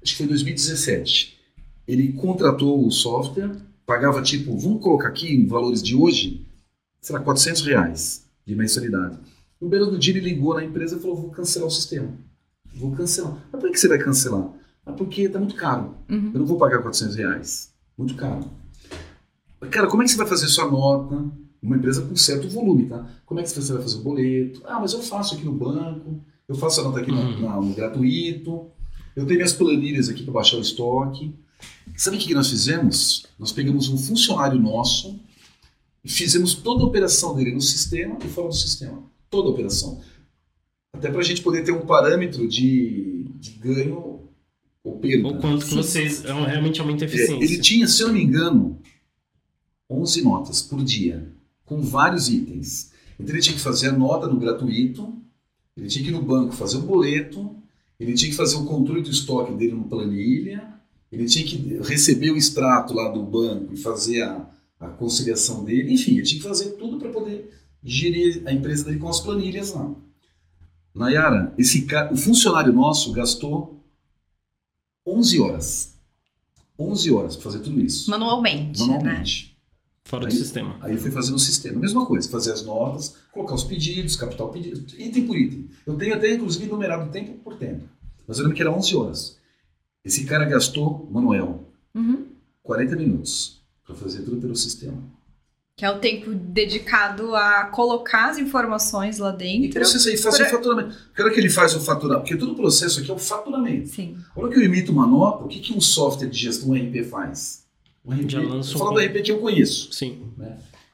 Acho que foi em 2017. Ele contratou o software, pagava tipo, vamos colocar aqui em valores de hoje, sei lá, 400 reais de mensalidade. No belo do dia ele ligou na empresa e falou, vou cancelar o sistema. Vou cancelar. Mas por que você vai cancelar? Ah, porque está muito caro. Uhum. Eu não vou pagar 400 reais. Muito caro. Cara, como é que você vai fazer sua nota? Uma empresa com certo volume, tá? Como é que você vai fazer o boleto? Ah, mas eu faço aqui no banco, eu faço a nota aqui no, Uhum. na- no gratuito, eu tenho minhas planilhas aqui para baixar o estoque. Sabe o que que nós fizemos? Nós pegamos um funcionário nosso e fizemos toda a operação dele no sistema e fora do sistema. Toda a operação. Até para a gente poder ter um parâmetro de, de ganho ou perda. O quanto que vocês é, realmente aumentam a É, eficiência. ele tinha, se eu não me engano, 11 notas por dia, com vários itens. Então ele tinha que fazer a nota no gratuito, ele tinha que ir no banco fazer o boleto, ele tinha que fazer o controle do estoque dele no planilha, ele tinha que receber o extrato lá do banco e fazer a, a conciliação dele, enfim, ele tinha que fazer tudo para poder gerir a empresa dele com as planilhas lá. Nayara, esse cara, o funcionário nosso gastou 11 horas. 11 horas para fazer tudo isso. Manualmente, né? Manualmente. Fora do Aí- sistema. Aí eu fui fazendo o sistema. Mesma coisa, fazer as notas, colocar os pedidos, captar o pedido, item por item. Eu tenho até, inclusive, numerado tempo por tempo. Mas eu lembro que era 11 horas. Esse cara gastou, Manuel, Uhum. 40 minutos para fazer tudo pelo sistema. Que é o tempo dedicado a colocar as informações lá E dentro. processo aí, faz Pra- o faturamento. Que hora que ele faz o faturamento? Porque todo o processo aqui é o faturamento. Sim. A hora que eu emito uma nota, o que, que um software de gestão, um RP faz? Um RP, Já lança um ponto. RP que eu conheço. Sim.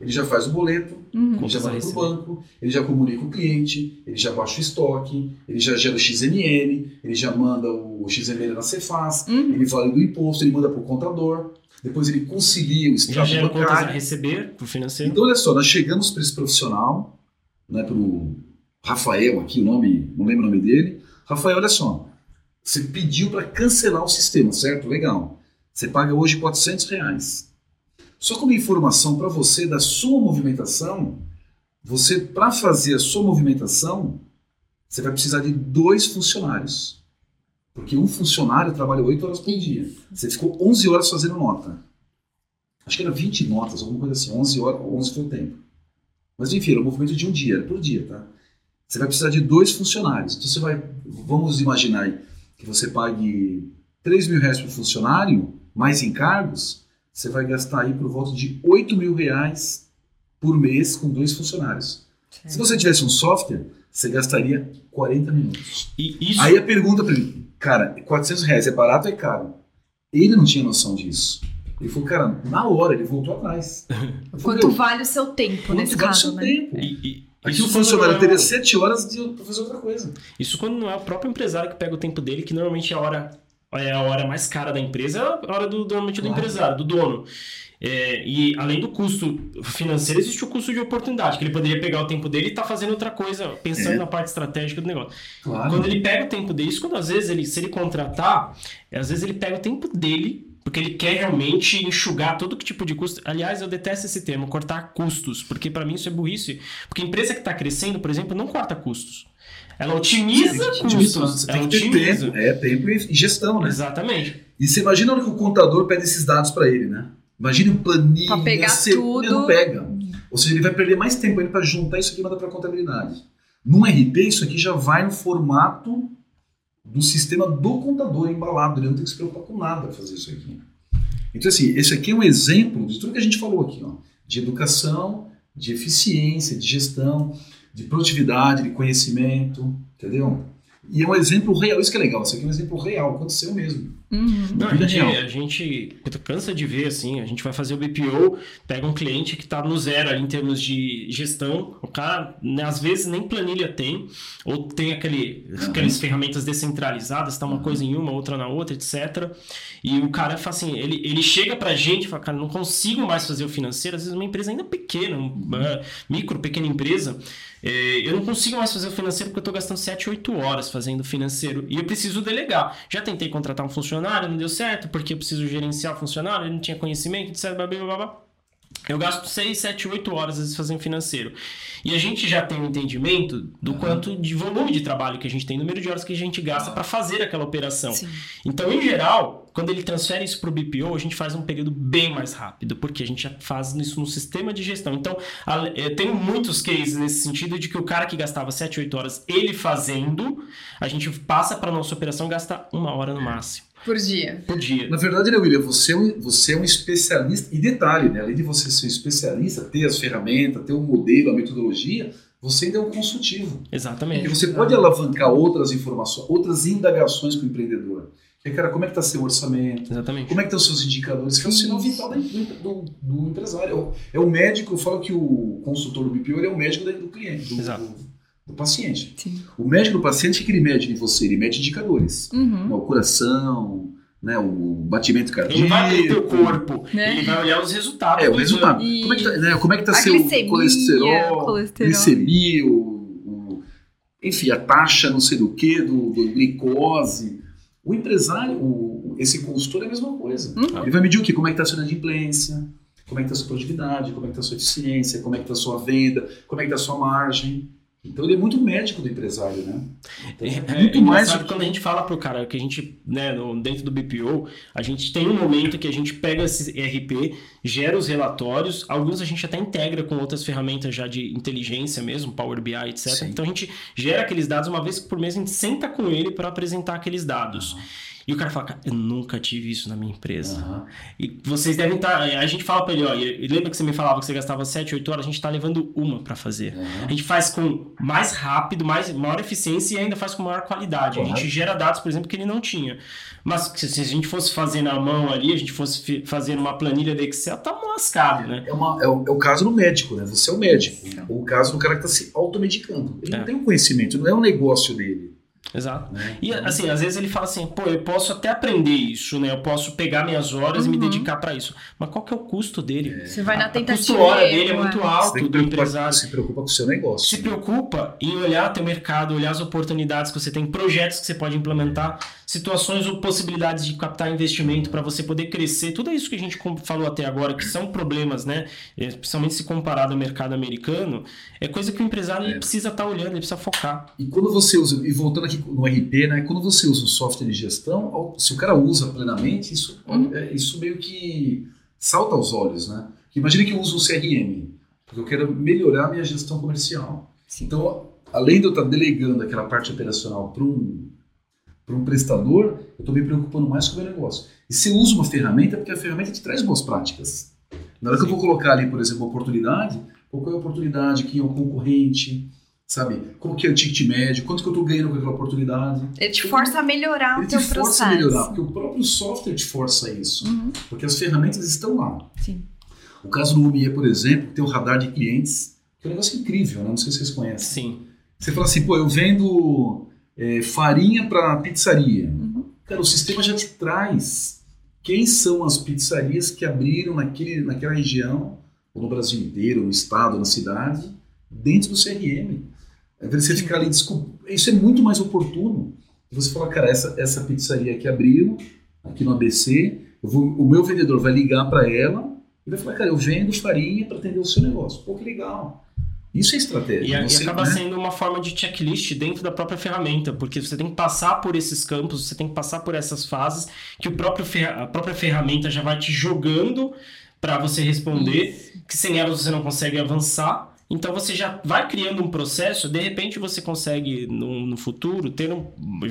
Ele já faz o boleto, Uhum. ele já vai para o receber. banco, ele já comunica o cliente, ele já baixa o estoque, ele já gera o XML, ele já manda o XML na Cefaz, Uhum. ele valida o imposto, ele manda para o contador, depois ele concilia o Já extrato gera contas a bancário. receber pro financeiro. Então, olha só, nós chegamos para esse profissional, né, para o Rafael aqui, o nome, não lembro o nome dele. Rafael, olha só, você pediu para cancelar o sistema, certo? Legal. Você paga hoje 400 reais. Só como informação para você da sua movimentação, você, para fazer a sua movimentação, você vai precisar de dois funcionários. Porque um funcionário trabalha 8 horas por dia. Você ficou 11 horas fazendo nota. Acho que era 20 notas, alguma coisa assim. 11 horas, 11 foi o tempo. Mas enfim, era um movimento de um dia, era por dia, tá? Você vai precisar de dois funcionários. Então você vai, vamos imaginar aí que você pague 3 mil reais por funcionário, mais encargos, você vai gastar aí por volta de 8 mil reais por mês com dois funcionários. Se você tivesse um software, você gastaria 40 minutos. E isso Aí a pergunta para ele, cara, 400 reais é barato ou é caro? Ele não tinha noção disso. Ele falou, cara, na hora, ele voltou atrás. Falei, Quanto "Meu, vale o seu tempo quanto nesse vale o caso, seu né? tempo? E, e- Aqui o funcionário não teria é- 7 horas de fazer outra coisa. Isso quando não é o próprio empresário que pega o tempo dele, que normalmente é a hora, é a hora mais cara da empresa, é a hora do, normalmente do Claro. empresário, do dono. É, e além do custo financeiro, existe o custo de oportunidade, que ele poderia pegar o tempo dele e estar fazendo outra coisa, pensando É. na parte estratégica do negócio. Claro. Quando ele pega o tempo dele, isso quando às vezes ele, se ele contratar, às vezes ele pega o tempo dele, porque ele quer realmente enxugar todo que tipo de custo. Aliás, eu detesto esse termo, cortar custos, porque para mim isso é burrice. Porque empresa que está crescendo, por exemplo, não corta custos. Ela otimiza custos. Ela otimiza. tempo. É, tempo e gestão, né? Exatamente. E você imagina que o contador pede esses dados para ele, né? Imagina o planilha. Pra pegar tudo. Não pega. Ou seja, ele vai perder mais tempo ainda para juntar isso aqui e mandar para contabilidade. Num RP, isso aqui já vai no formato do sistema do contador embalado. Ele não tem que se preocupar com nada para fazer isso aqui. Então, assim, esse aqui é um exemplo de tudo que a gente falou aqui, ó, de educação, de eficiência, de gestão, de produtividade, de conhecimento, entendeu? E é um exemplo real, isso que é legal, isso aqui é um exemplo real, aconteceu mesmo. Uhum. Não, a, gente, real. a gente cansa de ver assim, a gente vai fazer o BPO, pega um cliente que está no zero ali em termos de gestão, o cara né, às vezes nem planilha tem, ou tem aquele, Uhum. aquelas ferramentas descentralizadas, tá uma coisa em uma, outra na outra, etc. E o cara fala assim, ele, ele chega pra gente e fala, cara, não consigo mais fazer o financeiro, às vezes uma empresa ainda pequena, Uhum. uma micro, pequena empresa, eu não consigo mais fazer o financeiro porque eu tô gastando 7, 8 horas fazendo o financeiro e eu preciso delegar. Já tentei contratar um funcionário, não deu certo, porque eu preciso gerenciar o funcionário, ele não tinha conhecimento, etc. Blá, blá, blá, blá. Eu gasto 6, 7, 8 horas às vezes fazendo financeiro. E a gente já tem um entendimento do quanto de volume de trabalho que a gente tem, número de horas que a gente gasta para fazer aquela operação. Sim. Então, em geral, quando ele transfere isso para o BPO, a gente faz um período bem mais rápido, porque a gente já faz isso no sistema de gestão. Então, eu tenho muitos cases nesse sentido de que o cara que gastava 7, 8 horas ele fazendo, a gente passa para nossa operação e gasta uma hora no máximo Por dia. por dia. Na verdade, né, William, você é, um, você é um especialista, e detalhe, né, além de você ser um especialista, ter as ferramentas, ter o modelo, a metodologia, você ainda é um consultivo. E Exatamente. você pode alavancar outras informações, outras indagações com o empreendedor. Que é, cara, como é que está seu orçamento? Exatamente. Como é que estão os seus indicadores? Que é o sinal vital da- do, do- empresário. É o, é o médico, eu falo que o consultor do BPO ele é o médico do cliente, do, Exato. do- do paciente. Sim. O médico do paciente, o que ele mede em você? Ele mede indicadores. Uhum. né, O coração, né, o batimento cardíaco. Ele vai ver o teu corpo, Né? ele vai olhar os resultados. É, o do resultado. E- Como é que tá, né, como é que tá seu glicemia, colesterol, colesterol. glicemia, o, o- enfim, a taxa não sei do que, do, do glicose. O empresário, o- esse consultor é a mesma coisa. Uhum. Ele vai medir o quê? Como é que está a sua inadimplência, como é que está a sua produtividade, como é que está a sua eficiência, como é que está a sua venda, como é que está a sua margem. Então ele é muito médico do empresário, né? Então, É, muito é mais do que- quando a gente fala pro cara que a gente, né, no- dentro do BPO, a gente tem um momento que a gente pega esse ERP, gera os relatórios, alguns a gente até integra com outras ferramentas já de inteligência mesmo, Power BI, etc. Sim. Então a gente gera aqueles dados uma vez por mês, a gente senta com ele para apresentar aqueles dados. E o cara fala, cara, eu nunca tive isso na minha empresa. Uhum. E vocês devem estar. Tá, a gente fala pra ele, ó, e lembra que você me falava que você gastava 7, 8 horas? A gente tá levando uma para fazer. Uhum. A gente faz com mais rápido, mais, maior eficiência e ainda faz com maior qualidade. Uhum. A gente gera dados, por exemplo, que ele não tinha. Mas se a gente fosse fazer na mão ali, a gente fosse fazer numa planilha de Excel, tá lascado, né? É, uma, é, o, é o caso no médico, né? Você é o médico. O caso do cara que tá se automedicando. Ele é. não tem um conhecimento, não é um negócio dele. Exato. Né? E assim, às vezes ele fala assim, pô, eu posso até aprender isso, né? Eu posso pegar minhas horas uhum. e me uhum. dedicar para isso. Mas qual que é o custo dele? Você vai na tentativa. O custo hora dele é muito alto do empresário. Se preocupa com o seu negócio. Se preocupa em olhar teu mercado, olhar as oportunidades que você tem, projetos que você pode implementar, situações ou possibilidades de captar investimento para você poder crescer. Tudo isso que a gente falou até agora, que são problemas, né? Especialmente se comparado ao mercado americano, é coisa que o empresário é. precisa estar tá olhando, ele precisa focar. E quando você usa, e voltando aqui no RP, né? Quando você usa o software de gestão, se o cara usa plenamente, isso, uhum. é, isso meio que salta aos olhos, né? Imagina que eu uso o CRM, porque eu quero melhorar a minha gestão comercial. Sim. Então, além de eu estar delegando aquela parte operacional para um, um prestador, eu estou me preocupando mais com o meu negócio. E se eu uso uma ferramenta, é porque a ferramenta te traz boas práticas. Na hora Sim. que eu vou colocar ali, por exemplo, uma oportunidade, qual é a oportunidade, quem é o concorrente, sabe? Como que é o ticket médio, quanto que eu estou ganhando com aquela oportunidade. Ele te força a melhorar ele o teu processo. Ele te força a melhorar, porque o próprio software te força isso. Uhum. Porque as ferramentas estão lá. Sim. O caso do UMIE, por exemplo, tem o radar de clientes, que é um negócio incrível, né? não sei se vocês conhecem. Sim. Você fala assim, pô, eu vendo é, farinha para pizzaria. Uhum. Cara, o sistema já te traz quem são as pizzarias que abriram naquele, naquela região, ou no Brasil inteiro, no estado, na cidade, dentro do CRM. De você ficar ali, isso é muito mais oportuno. Você fala, cara, essa, essa pizzaria que abriu, aqui no ABC, vou, o meu vendedor vai ligar para ela e vai falar, cara, eu vendo farinha para atender o seu negócio. Pô, que legal. Isso é estratégia. E, você, e acaba né? sendo uma forma de checklist dentro da própria ferramenta, porque você tem que passar por esses campos, você tem que passar por essas fases que o próprio a própria ferramenta já vai te jogando para você responder, Isso. que sem elas você não consegue avançar. Então você já vai criando um processo, de repente você consegue no, no futuro ter um,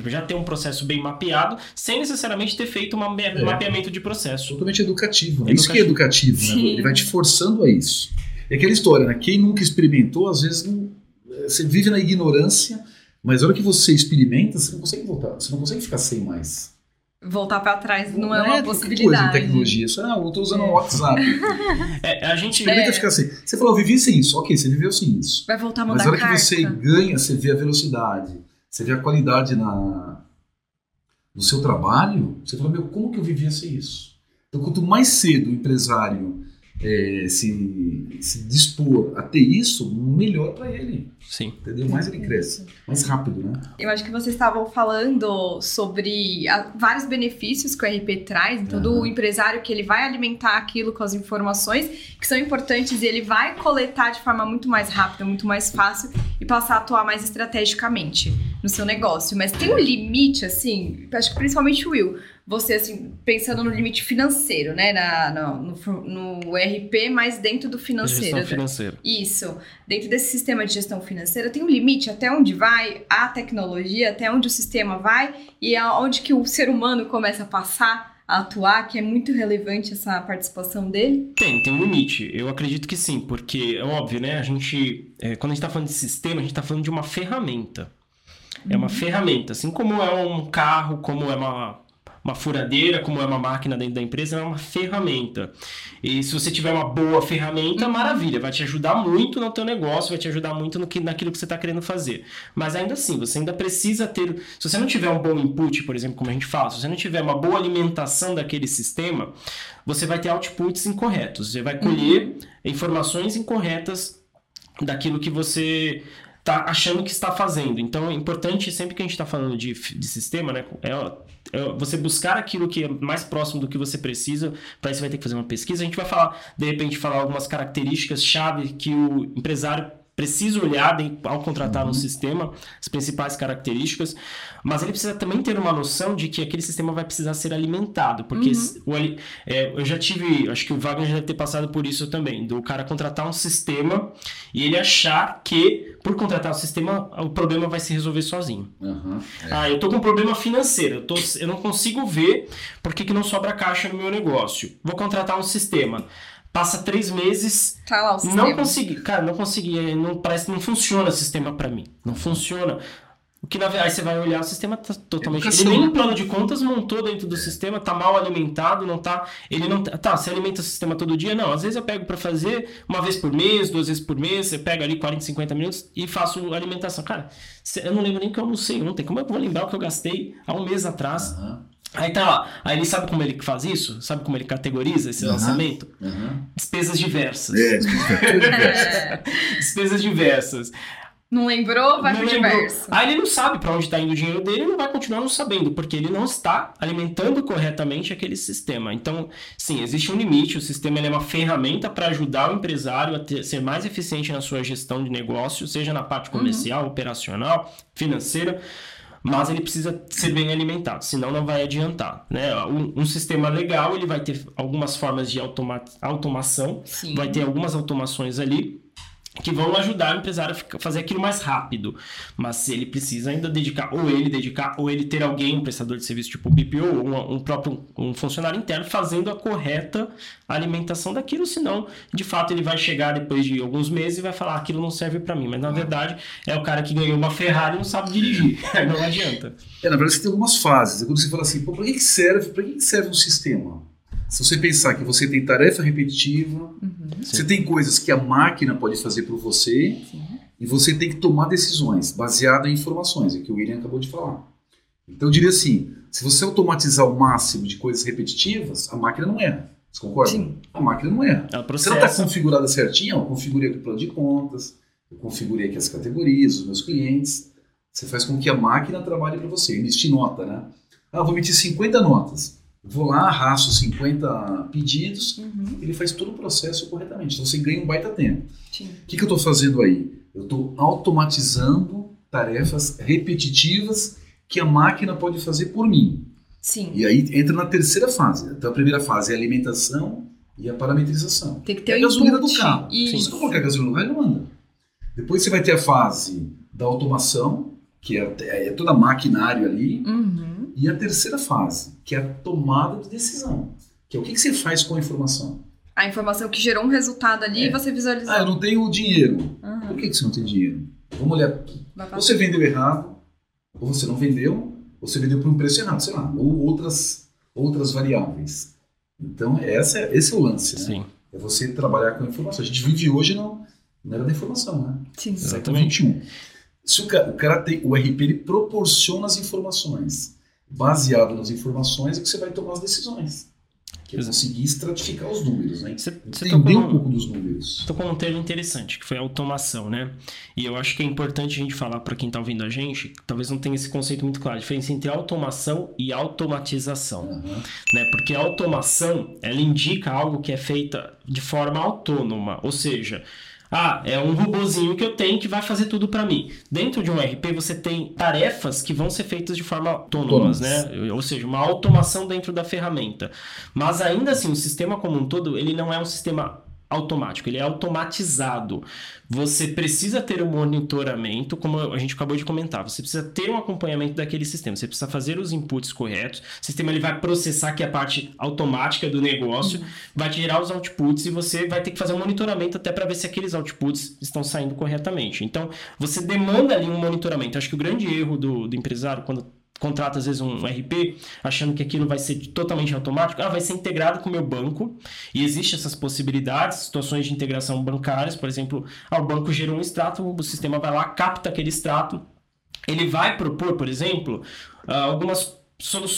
já ter um processo bem mapeado, sem necessariamente ter feito um é. mapeamento de processo. Totalmente educativo. Né? Isso que é educativo, né? ele vai te forçando a isso. É aquela história, né? Quem nunca experimentou, às vezes não, é, você vive na ignorância, mas a hora que você experimenta, você não consegue voltar, você não consegue ficar sem mais voltar para trás não, não é uma é possibilidade. Coisa de tecnologia. Isso, ah, eu tô usando o é. WhatsApp. É, a gente é. ficar assim. Você falou, eu vivi sem isso. Ok, você viveu sem isso. Vai voltar a mudar Mas a hora que você ganha, você vê a velocidade, você vê a qualidade na, no seu trabalho, você fala, meu, como que eu vivia sem isso? Então, quanto mais cedo o empresário é, se, se dispor a ter isso, melhor para ele. Sim. Entendeu? Mais ele cresce, mais rápido, né? Eu acho que vocês estavam falando sobre a, vários benefícios que o RP traz, então uhum. do empresário que ele vai alimentar aquilo com as informações que são importantes e ele vai coletar de forma muito mais rápida, muito mais fácil e passar a atuar mais estrategicamente no seu negócio. Mas tem um limite, assim, acho que principalmente o Will você, assim, pensando no limite financeiro, né? Na, no, no, no RP, mas dentro do financeiro. Gestão financeira. Isso. Dentro desse sistema de gestão financeira, tem um limite até onde vai a tecnologia, até onde o sistema vai e aonde que o ser humano começa a passar a atuar, que é muito relevante essa participação dele? Tem, tem um limite. Eu acredito que sim, porque é óbvio, né? A gente, é, quando a gente está falando de sistema, a gente está falando de uma ferramenta. É uma uhum. ferramenta, assim como é um carro, como é uma uma furadeira, como é uma máquina dentro da empresa, é uma ferramenta. E se você tiver uma boa ferramenta, maravilha, vai te ajudar muito no teu negócio, vai te ajudar muito no que, naquilo que você está querendo fazer. Mas ainda assim, você ainda precisa ter. Se você não tiver um bom input, por exemplo, como a gente fala, se você não tiver uma boa alimentação daquele sistema, você vai ter outputs incorretos. Você vai colher uhum. informações incorretas daquilo que você está achando que está fazendo. Então é importante, sempre que a gente está falando de, de sistema, né? É, é você buscar aquilo que é mais próximo do que você precisa. Para isso, vai ter que fazer uma pesquisa. A gente vai falar, de repente, falar algumas características chave que o empresário precisa olhar ao contratar uhum. um sistema, as principais características, mas ele precisa também ter uma noção de que aquele sistema vai precisar ser alimentado, porque uhum. o, é, eu já tive, acho que o Wagner já deve ter passado por isso também, do cara contratar um sistema e ele achar que por contratar o sistema o problema vai se resolver sozinho. Uhum. É. Ah, eu tô com um problema financeiro, eu, tô, eu não consigo ver por que, que não sobra caixa no meu negócio. Vou contratar um sistema passa três meses. Tá lá o sistema. Não consegui, cara, não consegui. É, não, parece que não funciona o sistema para mim. Não funciona. O que na verdade você vai olhar, o sistema tá totalmente. Ele nem um plano de contas montou dentro do sistema, tá mal alimentado, não tá. Ele não tá. tá você alimenta o sistema todo dia? Não. Às vezes eu pego para fazer uma vez por mês, duas vezes por mês, você pega ali 40, 50 minutos e faço alimentação. Cara, eu não lembro nem que eu almocei ontem. Como é que eu vou lembrar o que eu gastei há um mês atrás? Uhum. Aí tá lá. Aí ele sabe como ele faz isso? Sabe como ele categoriza esse uhum. lançamento? Uhum. Despesas diversas. É, despesas diversas. despesas diversas. Não lembrou, vai não pro lembrou. diverso. Aí ele não sabe para onde está indo o dinheiro dele e não vai continuar não sabendo, porque ele não está alimentando corretamente aquele sistema. Então, sim, existe um limite. O sistema é uma ferramenta para ajudar o empresário a ter, ser mais eficiente na sua gestão de negócio, seja na parte uhum. comercial, uhum. operacional, financeira mas ele precisa ser bem alimentado, senão não vai adiantar. Né? Um, um sistema legal ele vai ter algumas formas de automa automação, Sim. vai ter algumas automações ali que vão ajudar o empresário a fazer aquilo mais rápido. Mas ele precisa ainda dedicar, ou ele dedicar, ou ele ter alguém, um prestador de serviço tipo BPO, ou um, um, próprio um funcionário interno, fazendo a correta alimentação daquilo, senão, de fato, ele vai chegar depois de alguns meses e vai falar, aquilo não serve para mim. Mas, na verdade, é o cara que ganhou uma Ferrari e não sabe dirigir. não adianta. É, na verdade, você tem algumas fases. É quando você fala assim, para que serve, para que serve um sistema? Se você pensar que você tem tarefa repetitiva, uhum. você tem coisas que a máquina pode fazer por você Sim. e você tem que tomar decisões baseadas em informações, é que o William acabou de falar. Então eu diria assim, se você automatizar o máximo de coisas repetitivas, a máquina não erra. Você concorda? Sim. A máquina não erra. Ela você não está configurada certinha, eu configurei aqui o plano de contas, eu configurei aqui as categorias, os meus clientes. Você faz com que a máquina trabalhe para você. Emite nota, né? Ah, vou emitir 50 notas vou lá, arrasto 50 pedidos, uhum. ele faz todo o processo corretamente. Então você ganha um baita tempo. O que, que eu estou fazendo aí? Eu estou automatizando tarefas repetitivas que a máquina pode fazer por mim. Sim. E aí entra na terceira fase. Então a primeira fase é a alimentação e a parametrização. Tem que ter é a gasolina do carro. Isso. Se não colocar gasolina no carro, não anda. Depois você vai ter a fase da automação, que é, é toda maquinário ali. Uhum. E a terceira fase, que é a tomada de decisão, que é o que, que você faz com a informação. A informação que gerou um resultado ali é. e você visualizou. Ah, eu não tenho dinheiro. Uhum. Por que, que você não tem dinheiro? Vamos olhar aqui. Você vendeu errado, ou você não vendeu, ou você vendeu por um preço errado, sei lá, ou outras, outras variáveis. Então, essa, é, esse é o lance, né? Sim. É você trabalhar com a informação. A gente vive hoje não, não era da informação, né? Sim. Século XXI. Se o cara, o cara tem, o RP ele proporciona as informações baseado nas informações é que você vai tomar as decisões. Que é conseguir estratificar os números, né? Você, você Entender um pouco dos números. Tocou um termo interessante, que foi automação, né? E eu acho que é importante a gente falar para quem está ouvindo a gente, talvez não tenha esse conceito muito claro, a diferença entre automação e automatização. Uhum. Né? Porque a automação, ela indica algo que é feita de forma autônoma, ou seja, ah, é um robozinho que eu tenho que vai fazer tudo para mim. Dentro de um RP você tem tarefas que vão ser feitas de forma autônomas, né? Ou seja, uma automação dentro da ferramenta. Mas ainda assim, o sistema como um todo, ele não é um sistema automático, ele é automatizado. Você precisa ter um monitoramento, como a gente acabou de comentar, você precisa ter um acompanhamento daquele sistema, você precisa fazer os inputs corretos, o sistema ele vai processar que é a parte automática do negócio, uhum. vai gerar os outputs e você vai ter que fazer um monitoramento até para ver se aqueles outputs estão saindo corretamente. Então, você demanda ali um monitoramento. Acho que o grande erro do, do empresário, quando contrata às vezes um RP achando que aquilo vai ser totalmente automático, ah, vai ser integrado com o meu banco e existem essas possibilidades, situações de integração bancárias, por exemplo, ah, o banco gerou um extrato, o sistema vai lá, capta aquele extrato, ele vai propor, por exemplo, ah, algumas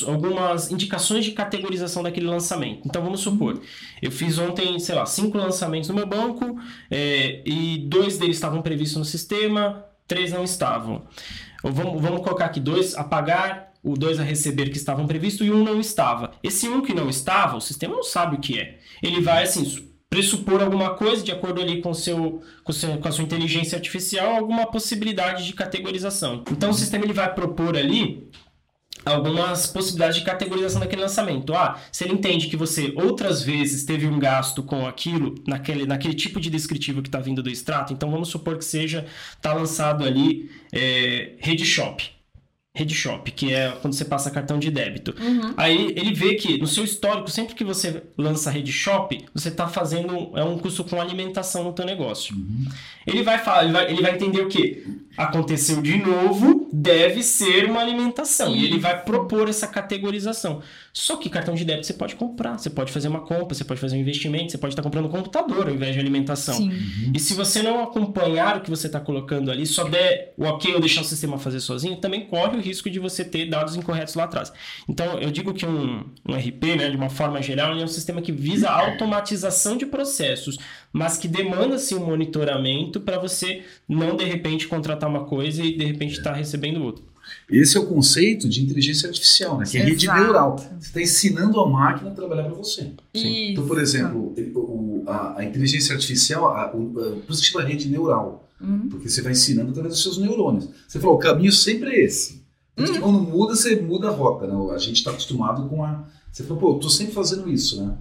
algumas indicações de categorização daquele lançamento. Então vamos supor, eu fiz ontem, sei lá, cinco lançamentos no meu banco é, e dois deles estavam previstos no sistema, três não estavam. Vamos, vamos colocar aqui dois a pagar, o dois a receber que estavam previstos e um não estava. Esse um que não estava, o sistema não sabe o que é. Ele vai assim, pressupor alguma coisa de acordo ali com, seu, com, seu, com a sua inteligência artificial, alguma possibilidade de categorização. Então o sistema ele vai propor ali algumas possibilidades de categorização daquele lançamento. Ah, se ele entende que você outras vezes teve um gasto com aquilo, naquele, naquele tipo de descritivo que está vindo do extrato, então vamos supor que seja, está lançado ali é, Rede Shop. Rede Shop, que é quando você passa cartão de débito. Uhum. Aí ele vê que no seu histórico, sempre que você lança Rede Shop, você está fazendo é um custo com alimentação no teu negócio. Ele vai falar, ele vai, ele vai entender o que aconteceu de novo, deve ser uma alimentação e ele vai propor essa categorização. Só que cartão de débito você pode comprar, você pode fazer uma compra, você pode fazer um investimento, você pode estar comprando um computador ao invés de alimentação. Sim. E se você não acompanhar o que você está colocando ali, só der o ok ou deixar o sistema fazer sozinho, também corre o risco de você ter dados incorretos lá atrás. Então, eu digo que um, um RP, né, de uma forma geral, ele é um sistema que visa a automatização de processos, mas que demanda-se um monitoramento para você não, de repente, contratar uma coisa e, de repente, estar recebendo outra. Esse é o conceito de inteligência artificial, né? Que é rede neural. Você está ensinando a máquina a trabalhar para você. Então, por exemplo, o- a, a inteligência artificial, a, o, por isso que chama rede neural. Uhum. Porque você vai ensinando através dos seus neurônios. Você falou, o caminho sempre é esse. Uhum. que quando muda, você muda a rota, né? A gente está acostumado com a. Você falou, pô, eu tô sempre fazendo isso, né?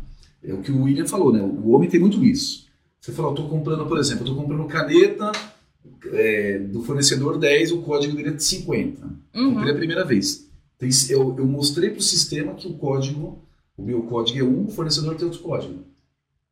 É o que o William falou, né? O homem tem muito isso. Você falou, eu tô comprando, por exemplo, eu tô comprando caneta é, do fornecedor 10, o código dele é de 50. Comprei Uhum. a primeira vez. Eu, eu mostrei para o sistema que o código, o meu código é um, o fornecedor tem outro código.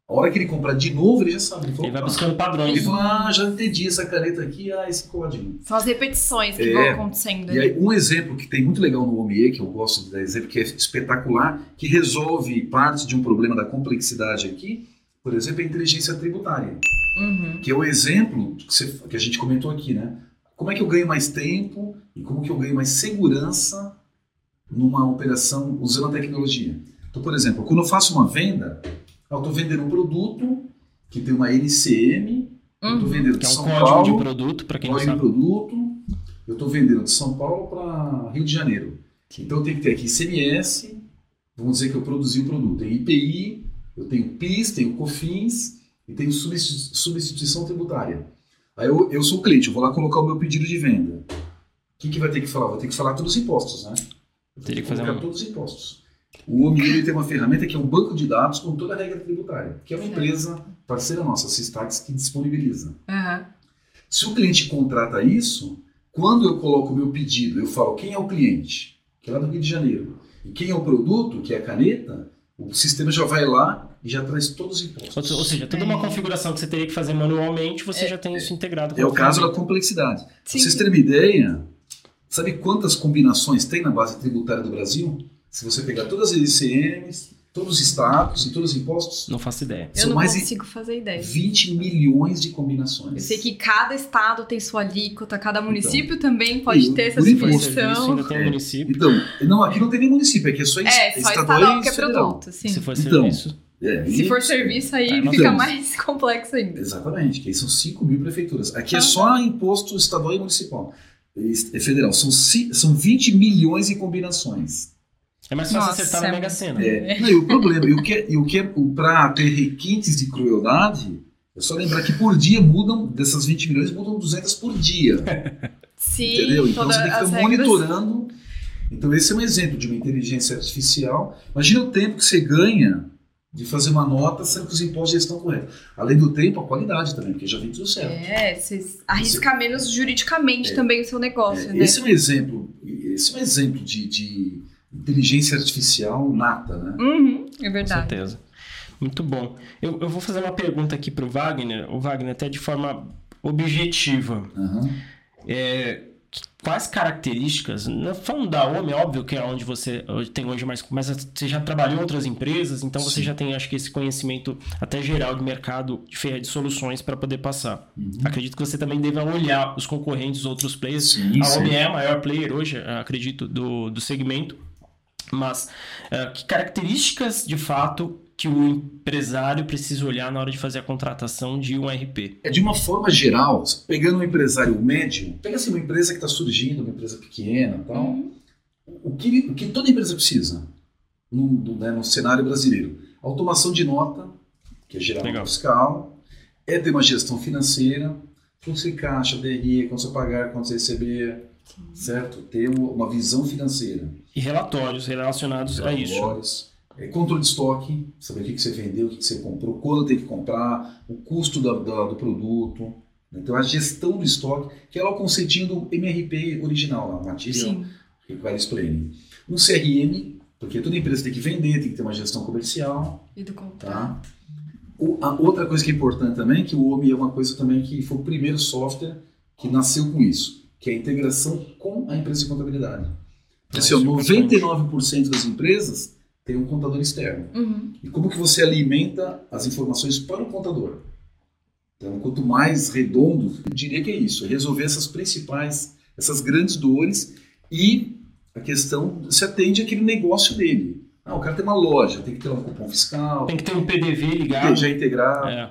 A hora que ele comprar de novo, ele já sabe. Ele, falou, Ele vai "Opa." buscando ele padrões. falou, ah, já entendi essa caneta aqui, ah, esse código. São as repetições que É. vão acontecendo. E aí, um exemplo que tem muito legal no OMIE, que eu gosto de dar exemplo, que é espetacular, que resolve parte de um problema da complexidade aqui, por exemplo, é a inteligência tributária, Uhum. que é o exemplo que, você- que a gente comentou aqui, né? Como é que eu ganho mais tempo e como que eu ganho mais segurança numa operação usando a tecnologia? Então, por exemplo, quando eu faço uma venda, eu estou vendendo um produto que tem uma NCM, eu estou Uhum. vendendo Que de é um São código Paulo, de produto, para quem não código de sabe. produto, eu estou vendendo de São Paulo para Rio de Janeiro. Então eu tenho que ter aqui CMS, vamos dizer que eu produzi o produto. Tem IPI, eu tenho PIS, tenho COFINS e tenho substitu- substituição tributária. Aí eu, eu sou o cliente, eu vou lá colocar o meu pedido de venda. O que, que vai ter que falar? Vou ter que falar todos os impostos, né? Eu Teria que fazer colocar um- todos os impostos. O OMI ele tem uma ferramenta que é um banco de dados com toda a regra tributária, que é uma empresa parceira nossa, a Sistax, que disponibiliza. Aham. Se o cliente contrata isso, quando eu coloco o meu pedido, eu falo quem é o cliente, que é lá do Rio de Janeiro, e quem é o produto, que é a caneta, o sistema já vai lá e já traz todos os impostos. Ou, seja, toda uma É. configuração que você teria que fazer manualmente, você já tem isso integrado. com É o caso da complexidade. Pra Sim. vocês terem uma ideia, sabe quantas combinações tem na base tributária do Brasil? Se você pegar todas as ICMs, todos os estados e todos os impostos, Não faço ideia. Eu São não mais consigo fazer ideia. 20 milhões de combinações. Eu sei que cada estado tem sua alíquota, cada Então. município também pode E ter essa Se ainda tem É. município. Então, não, aqui não tem nem município, aqui é só, É, só estadual, estadual e que é produto, sim. Se for Então, serviço. É, Se e- for serviço, aí Tá, fica então. mais complexo ainda. Exatamente, que aí são 5 mil prefeituras. Aqui é Ah, só imposto estadual e municipal. É federal. São, são 20 milhões de combinações. É mais fácil Nossa, acertar na é Mega Sena. É, não, e o problema, e o que e o que para ter requintes de crueldade, é só lembrar que por dia mudam, dessas 20 milhões, mudam 200 por dia. Sim, entendeu? Então você tem que ficar regras. monitorando. Então esse é um exemplo de uma inteligência artificial. Imagina o tempo que você ganha de fazer uma nota sendo que os impostos já estão corretos. Além do tempo, a qualidade também, porque já vem tudo certo. É, você arrisca menos juridicamente É. também o seu negócio, É, né? Esse é um exemplo, esse é um exemplo de, de inteligência artificial nata, né? Uhum, é Com verdade. certeza. Muito bom. Eu, eu vou fazer uma pergunta aqui pro Wagner, o Wagner, até de forma objetiva. Aham. É, quais características, não falando da OMI, é óbvio que é onde você tem hoje mais, mas você já trabalhou em outras empresas, então você Sim. já tem, acho que, esse conhecimento até geral de mercado de de soluções para poder passar. Uhum. Acredito que você também deva olhar os concorrentes, os outros players. Sim, a. OMI é a maior player hoje, acredito, do, do segmento. Mas eh, que características de fato que o empresário precisa olhar na hora de fazer a contratação de um RP? É de uma forma geral, pegando um empresário médio, pega assim uma empresa que está surgindo, uma empresa pequena e tal, Uhum. o, que, o que toda empresa precisa no, no, né, no cenário brasileiro? Automação de nota, que é gerar Legal. fiscal, é ter uma gestão financeira, fluxo de caixa, DRE, quanto você pagar, quanto você receber, certo? Ter uma visão financeira. E relatórios relacionados a isso. Relatórios, é, controle de estoque, saber o que, que você vendeu, o que, que você comprou, quando tem que comprar, o custo da- da- do produto. Então, a gestão do estoque, que é lá o conceitinho do MRP original, lá, Material Sim. Requires Planning. Um CRM, porque toda empresa tem que vender, tem que ter uma gestão comercial, E do contrato. tá? O- a outra coisa que é importante também, que o OMI é uma coisa também que foi o primeiro software que nasceu com isso, que é a integração com a empresa de contabilidade. Ah, Assim, ó, isso é importante. 99% das empresas tem um contador externo. Uhum. E como que você alimenta as informações para o contador? Então, quanto mais redondo, eu diria que é isso, é resolver essas principais, essas grandes dores e a questão se atende àquele negócio dele. Ah, o cara tem uma loja, tem que ter um cupom fiscal, Tem que ter um PDV ligado. já integrar. É.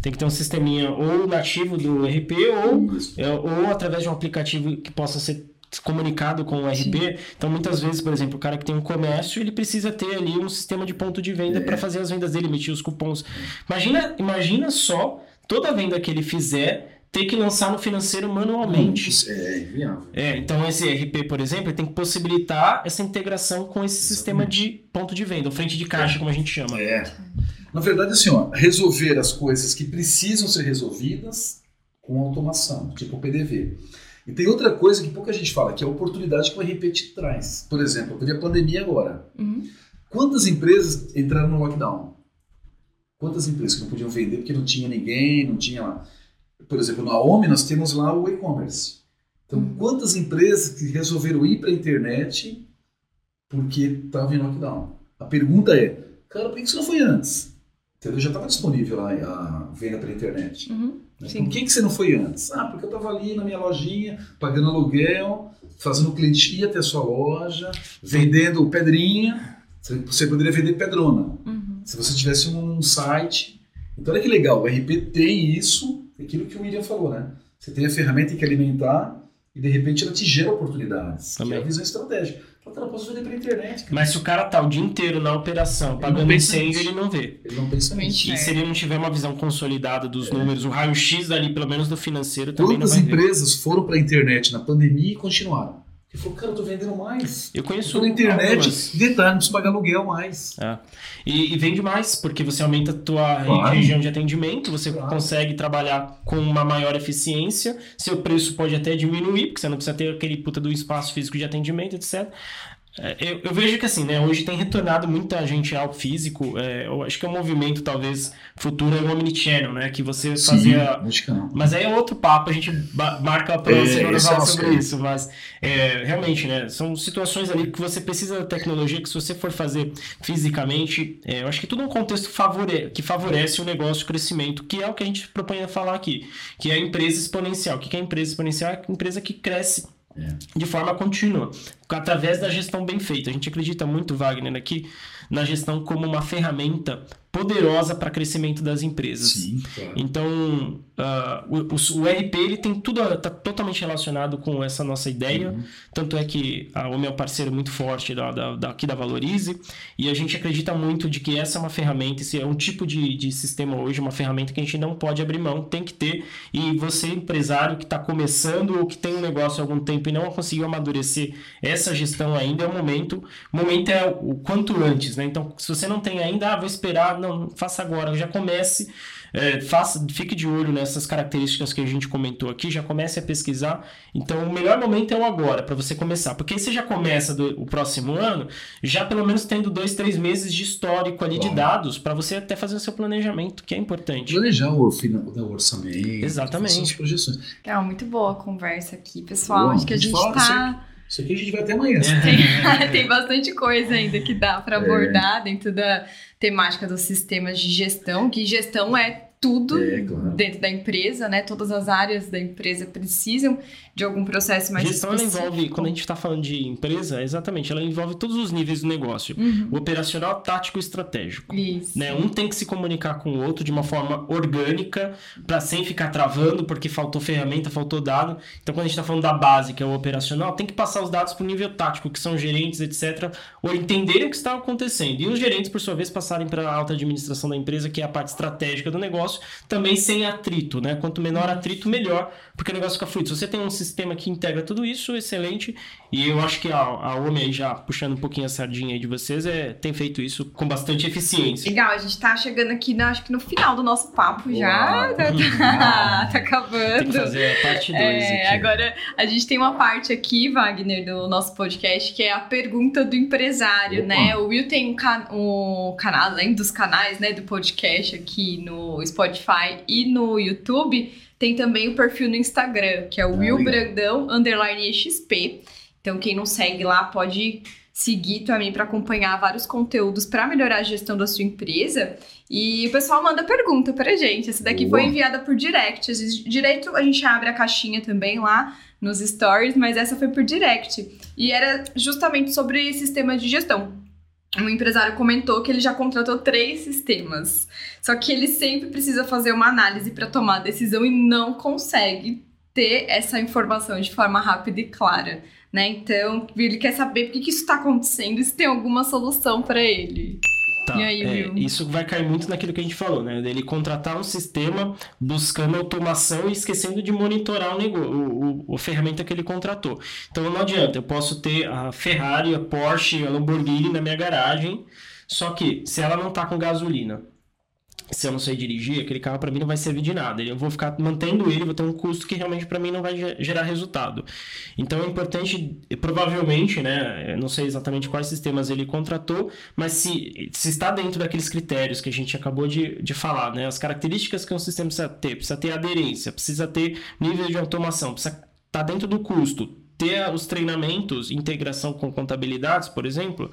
Tem que ter um sisteminha ou nativo do RP ou, é, ou através de um aplicativo que possa ser comunicado com o RP. Então, muitas vezes, por exemplo, o cara que tem um comércio, ele precisa ter ali um sistema de ponto de venda É. para fazer as vendas dele, emitir os cupons. Imagina, imagina só toda venda que ele fizer ter que lançar no financeiro manualmente. Isso é inviável. É, então esse RP, por exemplo, ele tem que possibilitar essa integração com esse sistema de ponto de venda, ou frente de caixa, como a gente chama. É. Na verdade, assim, ó, resolver as coisas que precisam ser resolvidas com automação, tipo o PDV. E tem outra coisa que pouca gente fala, que é a oportunidade que o RP te traz. Por exemplo, teve a pandemia agora. Uhum. Quantas empresas entraram no lockdown? Quantas empresas que não podiam vender porque não tinha ninguém, não tinha lá. Por exemplo, na OMI nós temos lá o e-commerce. Então, Uhum. quantas empresas que resolveram ir para a internet porque estavam em lockdown? A pergunta é, cara, por que isso não foi antes? Entendeu? Já estava disponível lá a venda pela internet. Uhum. Né? Sim. Por que, que você não foi antes? Ah, porque eu estava ali na minha lojinha, pagando aluguel, fazendo o cliente ir até a sua loja, vendendo pedrinha. Você- poderia vender pedrona. Uhum. Se você tivesse um site. Então, olha que legal, o RP tem isso, aquilo que o William falou, né? Você tem a ferramenta que alimentar e de repente ela te gera oportunidades. Que é Também. a visão estratégica. Cara, eu posso vender pela internet. cara. Mas se o cara tá o dia inteiro na operação, não pagando incêndio, ele não vê. Ele não pensa nisso. É. E se ele não tiver uma visão consolidada dos números, o raio-x ali, pelo menos do financeiro, também não Quantas vai ver. empresas foram para a internet na pandemia e continuaram? Ele falou, cara, eu tô vendendo mais. Eu conheço na internet, algumas. detalhe, não preciso pagar aluguel mais. É. E, e vende mais, porque você aumenta a tua Claro. região de atendimento, você Claro. consegue trabalhar com uma maior eficiência, seu preço pode até diminuir, porque você não precisa ter aquele puta do espaço físico de atendimento, etc. É, Eu, eu vejo que assim, né, hoje tem retornado muita gente ao físico, é, eu acho que é um movimento, talvez, futuro é o Omnichannel, né, que você fazia... que não. Mas aí é outro papo, a gente marca a próxima É, esse é falar sobre isso, mas é, realmente, né, são situações ali que você precisa da tecnologia, que se você for fazer fisicamente, é, eu acho que tudo é um contexto favore que favorece o negócio, o crescimento, que é o que a gente propõe a falar aqui, que é a empresa exponencial. O que é a empresa exponencial? É a empresa que cresce de forma contínua, através da gestão bem feita. A gente acredita muito, Wagner, aqui na gestão como uma ferramenta poderosa para crescimento das empresas. Sim, claro. Então, ah, o, o- o RP ele tem tudo, está totalmente relacionado com essa nossa ideia. Uhum. Tanto é que a OMI é um parceiro muito forte da, da, da- aqui da Valorize. E a gente acredita muito de que essa é uma ferramenta, esse é um tipo de, de sistema hoje, uma ferramenta que a gente não pode abrir mão, tem que ter. E você, empresário que está começando ou que tem um negócio há algum tempo e não conseguiu amadurecer essa gestão ainda, é o momento. O momento é o quanto antes, né? Então, se você não tem ainda, ah, vou esperar, não, faça agora, já comece. é, faça, fique de olho nessas características que a gente comentou aqui, já comece a pesquisar. Então, o melhor momento é o agora, para você começar. Porque aí você já começa do, o próximo ano, já pelo menos tendo dois, três meses de histórico ali de Bom. dados, para você até fazer o seu planejamento, que é importante. Planejar o, fina- o orçamento. Exatamente. as projeções. Legal, muito boa a conversa aqui, pessoal. Boa, Acho que a gente gente fala tá. Isso aqui a gente vai até amanhã. Tem, tem bastante coisa ainda que dá É. para abordar dentro da temática dos sistemas de gestão, que gestão é tudo É, claro. dentro da empresa, né? Todas as áreas da empresa precisam de algum processo mais Gestão ela específico. envolve, quando a gente está falando de empresa, exatamente, ela envolve todos os níveis do negócio. Uhum. O operacional, tático e estratégico. Isso. Né? Um tem que se comunicar com o outro de uma forma orgânica, para sem ficar travando, porque faltou ferramenta, faltou dado. Então, quando a gente está falando da base, que é o operacional, tem que passar os dados para o nível tático, que são gerentes, etc., ou entenderem o que está acontecendo. E os gerentes, por sua vez, passarem para a alta administração da empresa, que é a parte estratégica do negócio, também sem atrito. Né? Quanto menor atrito, melhor, porque o negócio fica fluido. Se você tem um sistema que integra tudo isso, excelente. E eu acho que a, a OMI, aí, já puxando um pouquinho a sardinha aí de vocês, é, tem feito isso com bastante eficiência. Legal, a gente tá chegando aqui, na- acho que no final do nosso papo já. Uau. Tá, tá, tá acabando. Tem que fazer a parte 2 É, aqui. agora a gente tem uma parte aqui, Wagner, do nosso podcast, que é a pergunta do empresário, Opa. né? O Will tem um, ca- um canal, além dos canais, né, do podcast aqui no Spotify e no YouTube, tem também o perfil no Instagram, que é o Ah, Will legal. Brandão, underline XP. Então, quem não segue lá pode seguir também para acompanhar vários conteúdos para melhorar a gestão da sua empresa. E o pessoal manda pergunta pra gente. Essa daqui Boa. foi enviada por direct. Direto a gente abre a caixinha também lá nos stories, mas essa foi por direct. E era justamente sobre sistema de gestão. Um empresário comentou que ele já contratou três sistemas. Só que ele sempre precisa fazer uma análise para tomar a decisão e não consegue ter essa informação de forma rápida e clara. Né? Então, ele quer saber por que, que isso está acontecendo e se tem alguma solução para ele. Tá, aí, é, isso vai cair muito naquilo que a gente falou, né? Dele contratar um sistema buscando automação e esquecendo de monitorar o, nego- o, o- a ferramenta que ele contratou. Então não adianta, eu posso ter a Ferrari, a Porsche, a Lamborghini na minha garagem, só que se ela não tá com gasolina, se eu não sei dirigir, aquele carro para mim não vai servir de nada. Eu vou ficar mantendo ele, vou ter um custo que realmente para mim não vai ge- gerar resultado. Então é importante, provavelmente, né? Não sei exatamente quais sistemas ele contratou, mas se, se está dentro daqueles critérios que a gente acabou de, de falar, né? As características que um sistema precisa ter, precisa ter aderência, precisa ter nível de automação, precisa estar tá dentro do custo, ter os treinamentos, integração com contabilidades, por exemplo,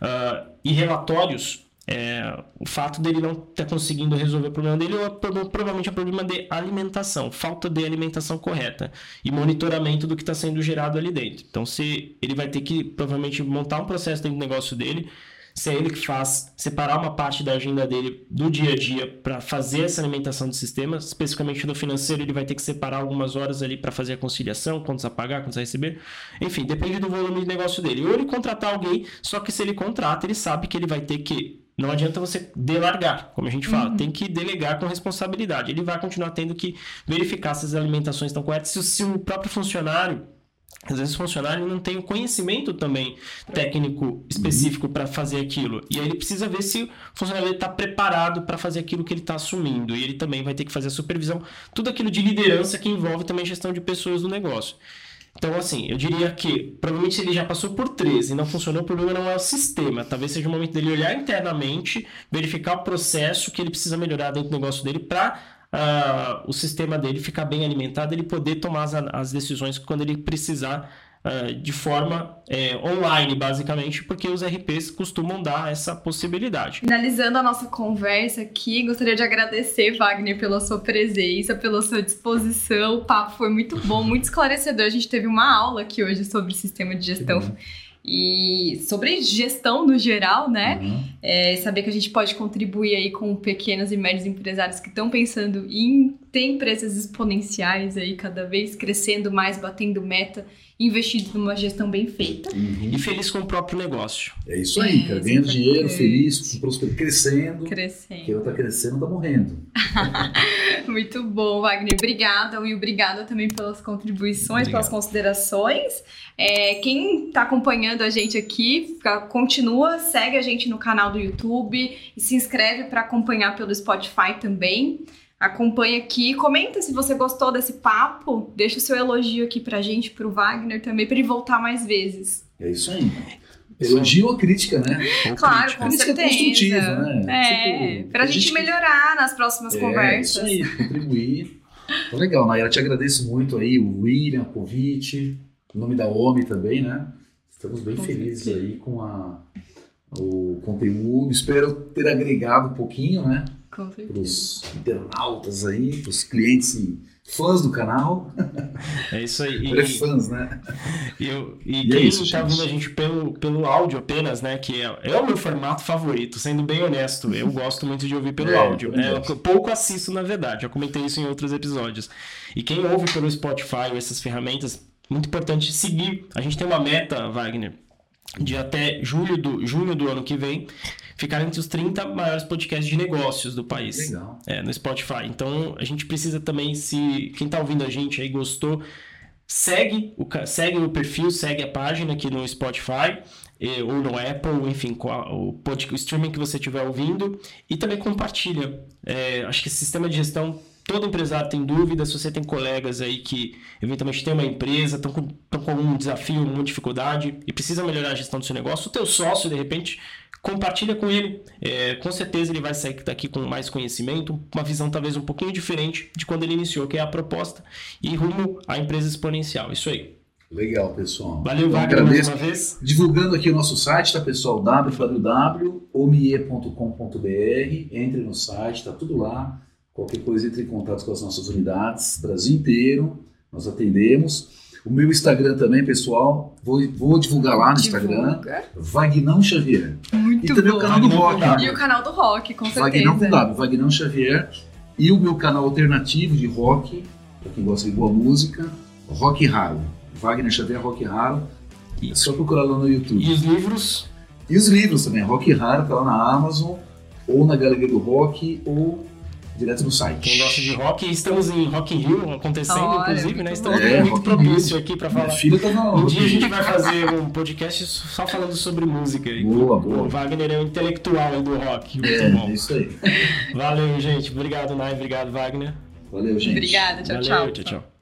ah, e relatórios. É, o fato dele não estar conseguindo resolver o problema dele é pro- provavelmente é problema de alimentação, falta de alimentação correta e monitoramento do que está sendo gerado ali dentro. Então, se ele vai ter que provavelmente montar um processo dentro do negócio dele, se é ele que faz, separar uma parte da agenda dele do dia a dia para fazer essa alimentação do sistema, especificamente no financeiro, ele vai ter que separar algumas horas ali para fazer a conciliação, quantos a pagar, quantos a receber. Enfim, depende do volume de negócio dele. Ou ele contratar alguém, só que se ele contrata, ele sabe que ele vai ter que não adianta você delargar, como a gente fala, tem que delegar com responsabilidade. Ele vai continuar tendo que verificar se as alimentações estão corretas, se, o- se o próprio funcionário, às vezes o funcionário não tem o conhecimento também técnico específico para fazer aquilo. E aí ele precisa ver se o funcionário está preparado para fazer aquilo que ele está assumindo. E ele também vai ter que fazer a supervisão, tudo aquilo de liderança que envolve também gestão de pessoas do negócio. Então, assim, eu diria que provavelmente ele já passou por três e não funcionou, o problema não é o sistema. Talvez seja o momento dele olhar internamente, verificar o processo que ele precisa melhorar dentro do negócio dele para o sistema dele ficar bem alimentado, ele poder tomar as, as decisões quando ele precisar ah, de forma eh, online, basicamente, porque os RPs costumam dar essa possibilidade. Finalizando a nossa conversa aqui, gostaria de agradecer, Wagner, pela sua presença, pela sua disposição. O papo foi muito bom, muito esclarecedor. A gente teve uma aula aqui hoje sobre sistema de gestão e sobre gestão no geral, né? Uhum. É, saber que a gente pode contribuir aí com pequenos e médios empresários que estão pensando em ter empresas exponenciais aí, cada vez crescendo mais, batendo meta, investindo numa gestão bem feita. Uhum. E feliz com o próprio negócio. É isso aí, É, cara. Ganhando dinheiro, feliz, prosperando, crescendo. Crescendo. Quem não tá crescendo tá morrendo. Muito bom, Wagner. Obrigada, Will. Obrigada também pelas contribuições, Obrigado. pelas considerações. É, quem está acompanhando a gente aqui, fica- continua, segue a gente no canal do YouTube e se inscreve para acompanhar pelo Spotify também. Acompanha aqui, comenta se você gostou desse papo, deixa o seu elogio aqui pra gente, pro Wagner também, para ele voltar mais vezes. É isso aí. Elogio ou crítica, né? Ou Claro, crítica. com Crítica certeza. construtiva, né? É, Tipo, pra a gente gente- melhorar nas próximas É, conversas. isso aí, contribuir. Então, legal, Nayara, te agradeço muito aí, o William, o convite, o nome da OMI também, né? Estamos bem Com felizes certeza. aí com a, o conteúdo. Espero ter agregado um pouquinho, né? Certeza. pros internautas aí, pros clientes e fãs do canal. É isso aí. É E, fãs, né? e, eu- e E é quem isso, tá gente. ouvindo a gente pelo, pelo áudio apenas, né? Que é, é o meu formato favorito, sendo bem honesto. Eu gosto muito de ouvir pelo É, áudio. né? Eu pouco assisto, na verdade. Já comentei isso em outros episódios. E quem ouve pelo Spotify ou essas ferramentas, muito importante seguir. A gente tem uma meta, Wagner, de até julho do, junho do ano que vem, ficar entre os 30 maiores podcasts de negócios do país. Legal. É, no Spotify. Então a gente precisa também, se quem tá ouvindo a gente aí gostou, segue o, segue o perfil, segue a página aqui no Spotify. Ou no Apple, enfim, o, pod- o streaming que você estiver ouvindo. E também compartilha. É, acho que esse sistema de gestão, todo empresário tem dúvida. Se você tem colegas aí que eventualmente tem uma empresa, estão com, tão com algum desafio, alguma dificuldade e precisa melhorar a gestão do seu negócio, o teu sócio, de repente, compartilha com ele. É, com certeza ele vai sair daqui com mais conhecimento, uma visão talvez um pouquinho diferente de quando ele iniciou, que é a proposta, e rumo à empresa exponencial. Isso aí. Legal, pessoal. Valeu, Eu Wagner, mais uma vez. Divulgando aqui o nosso site, tá, pessoal? www.omie.com.br. Entre no site, tá tudo lá. Qualquer coisa, entre em contato com as nossas unidades, Brasil inteiro. Nós atendemos. O meu Instagram também, pessoal. Vou, vou divulgar lá no Instagram. Divulga. Vagnão Xavier. Muito E também bom. o canal do Rock. E o canal do Rock, com Vagnão com certeza. W, Vagnão Xavier. E o meu canal alternativo de rock, para quem gosta de boa música, Rock Raro. Wagner Xavier Rock Raro. É só procurar lá no YouTube. E os livros, E os livros também, Rock Raro, tá lá na Amazon, ou na Galeria do Rock, ou direto no site. quem gosta de rock, estamos em Rock in Rio acontecendo, Olha, inclusive, né? Estamos É, muito propício aqui para Minha falar. filha tá na Um dia a gente vai fazer um podcast só falando sobre música. E Boa, o boa. Wagner é o intelectual aí do rock. Muito É, bom. é isso aí. Valeu, gente. Obrigado, Nai. Obrigado, Wagner. Valeu, gente. Obrigada, tchau, Valeu, tchau. tchau. tchau.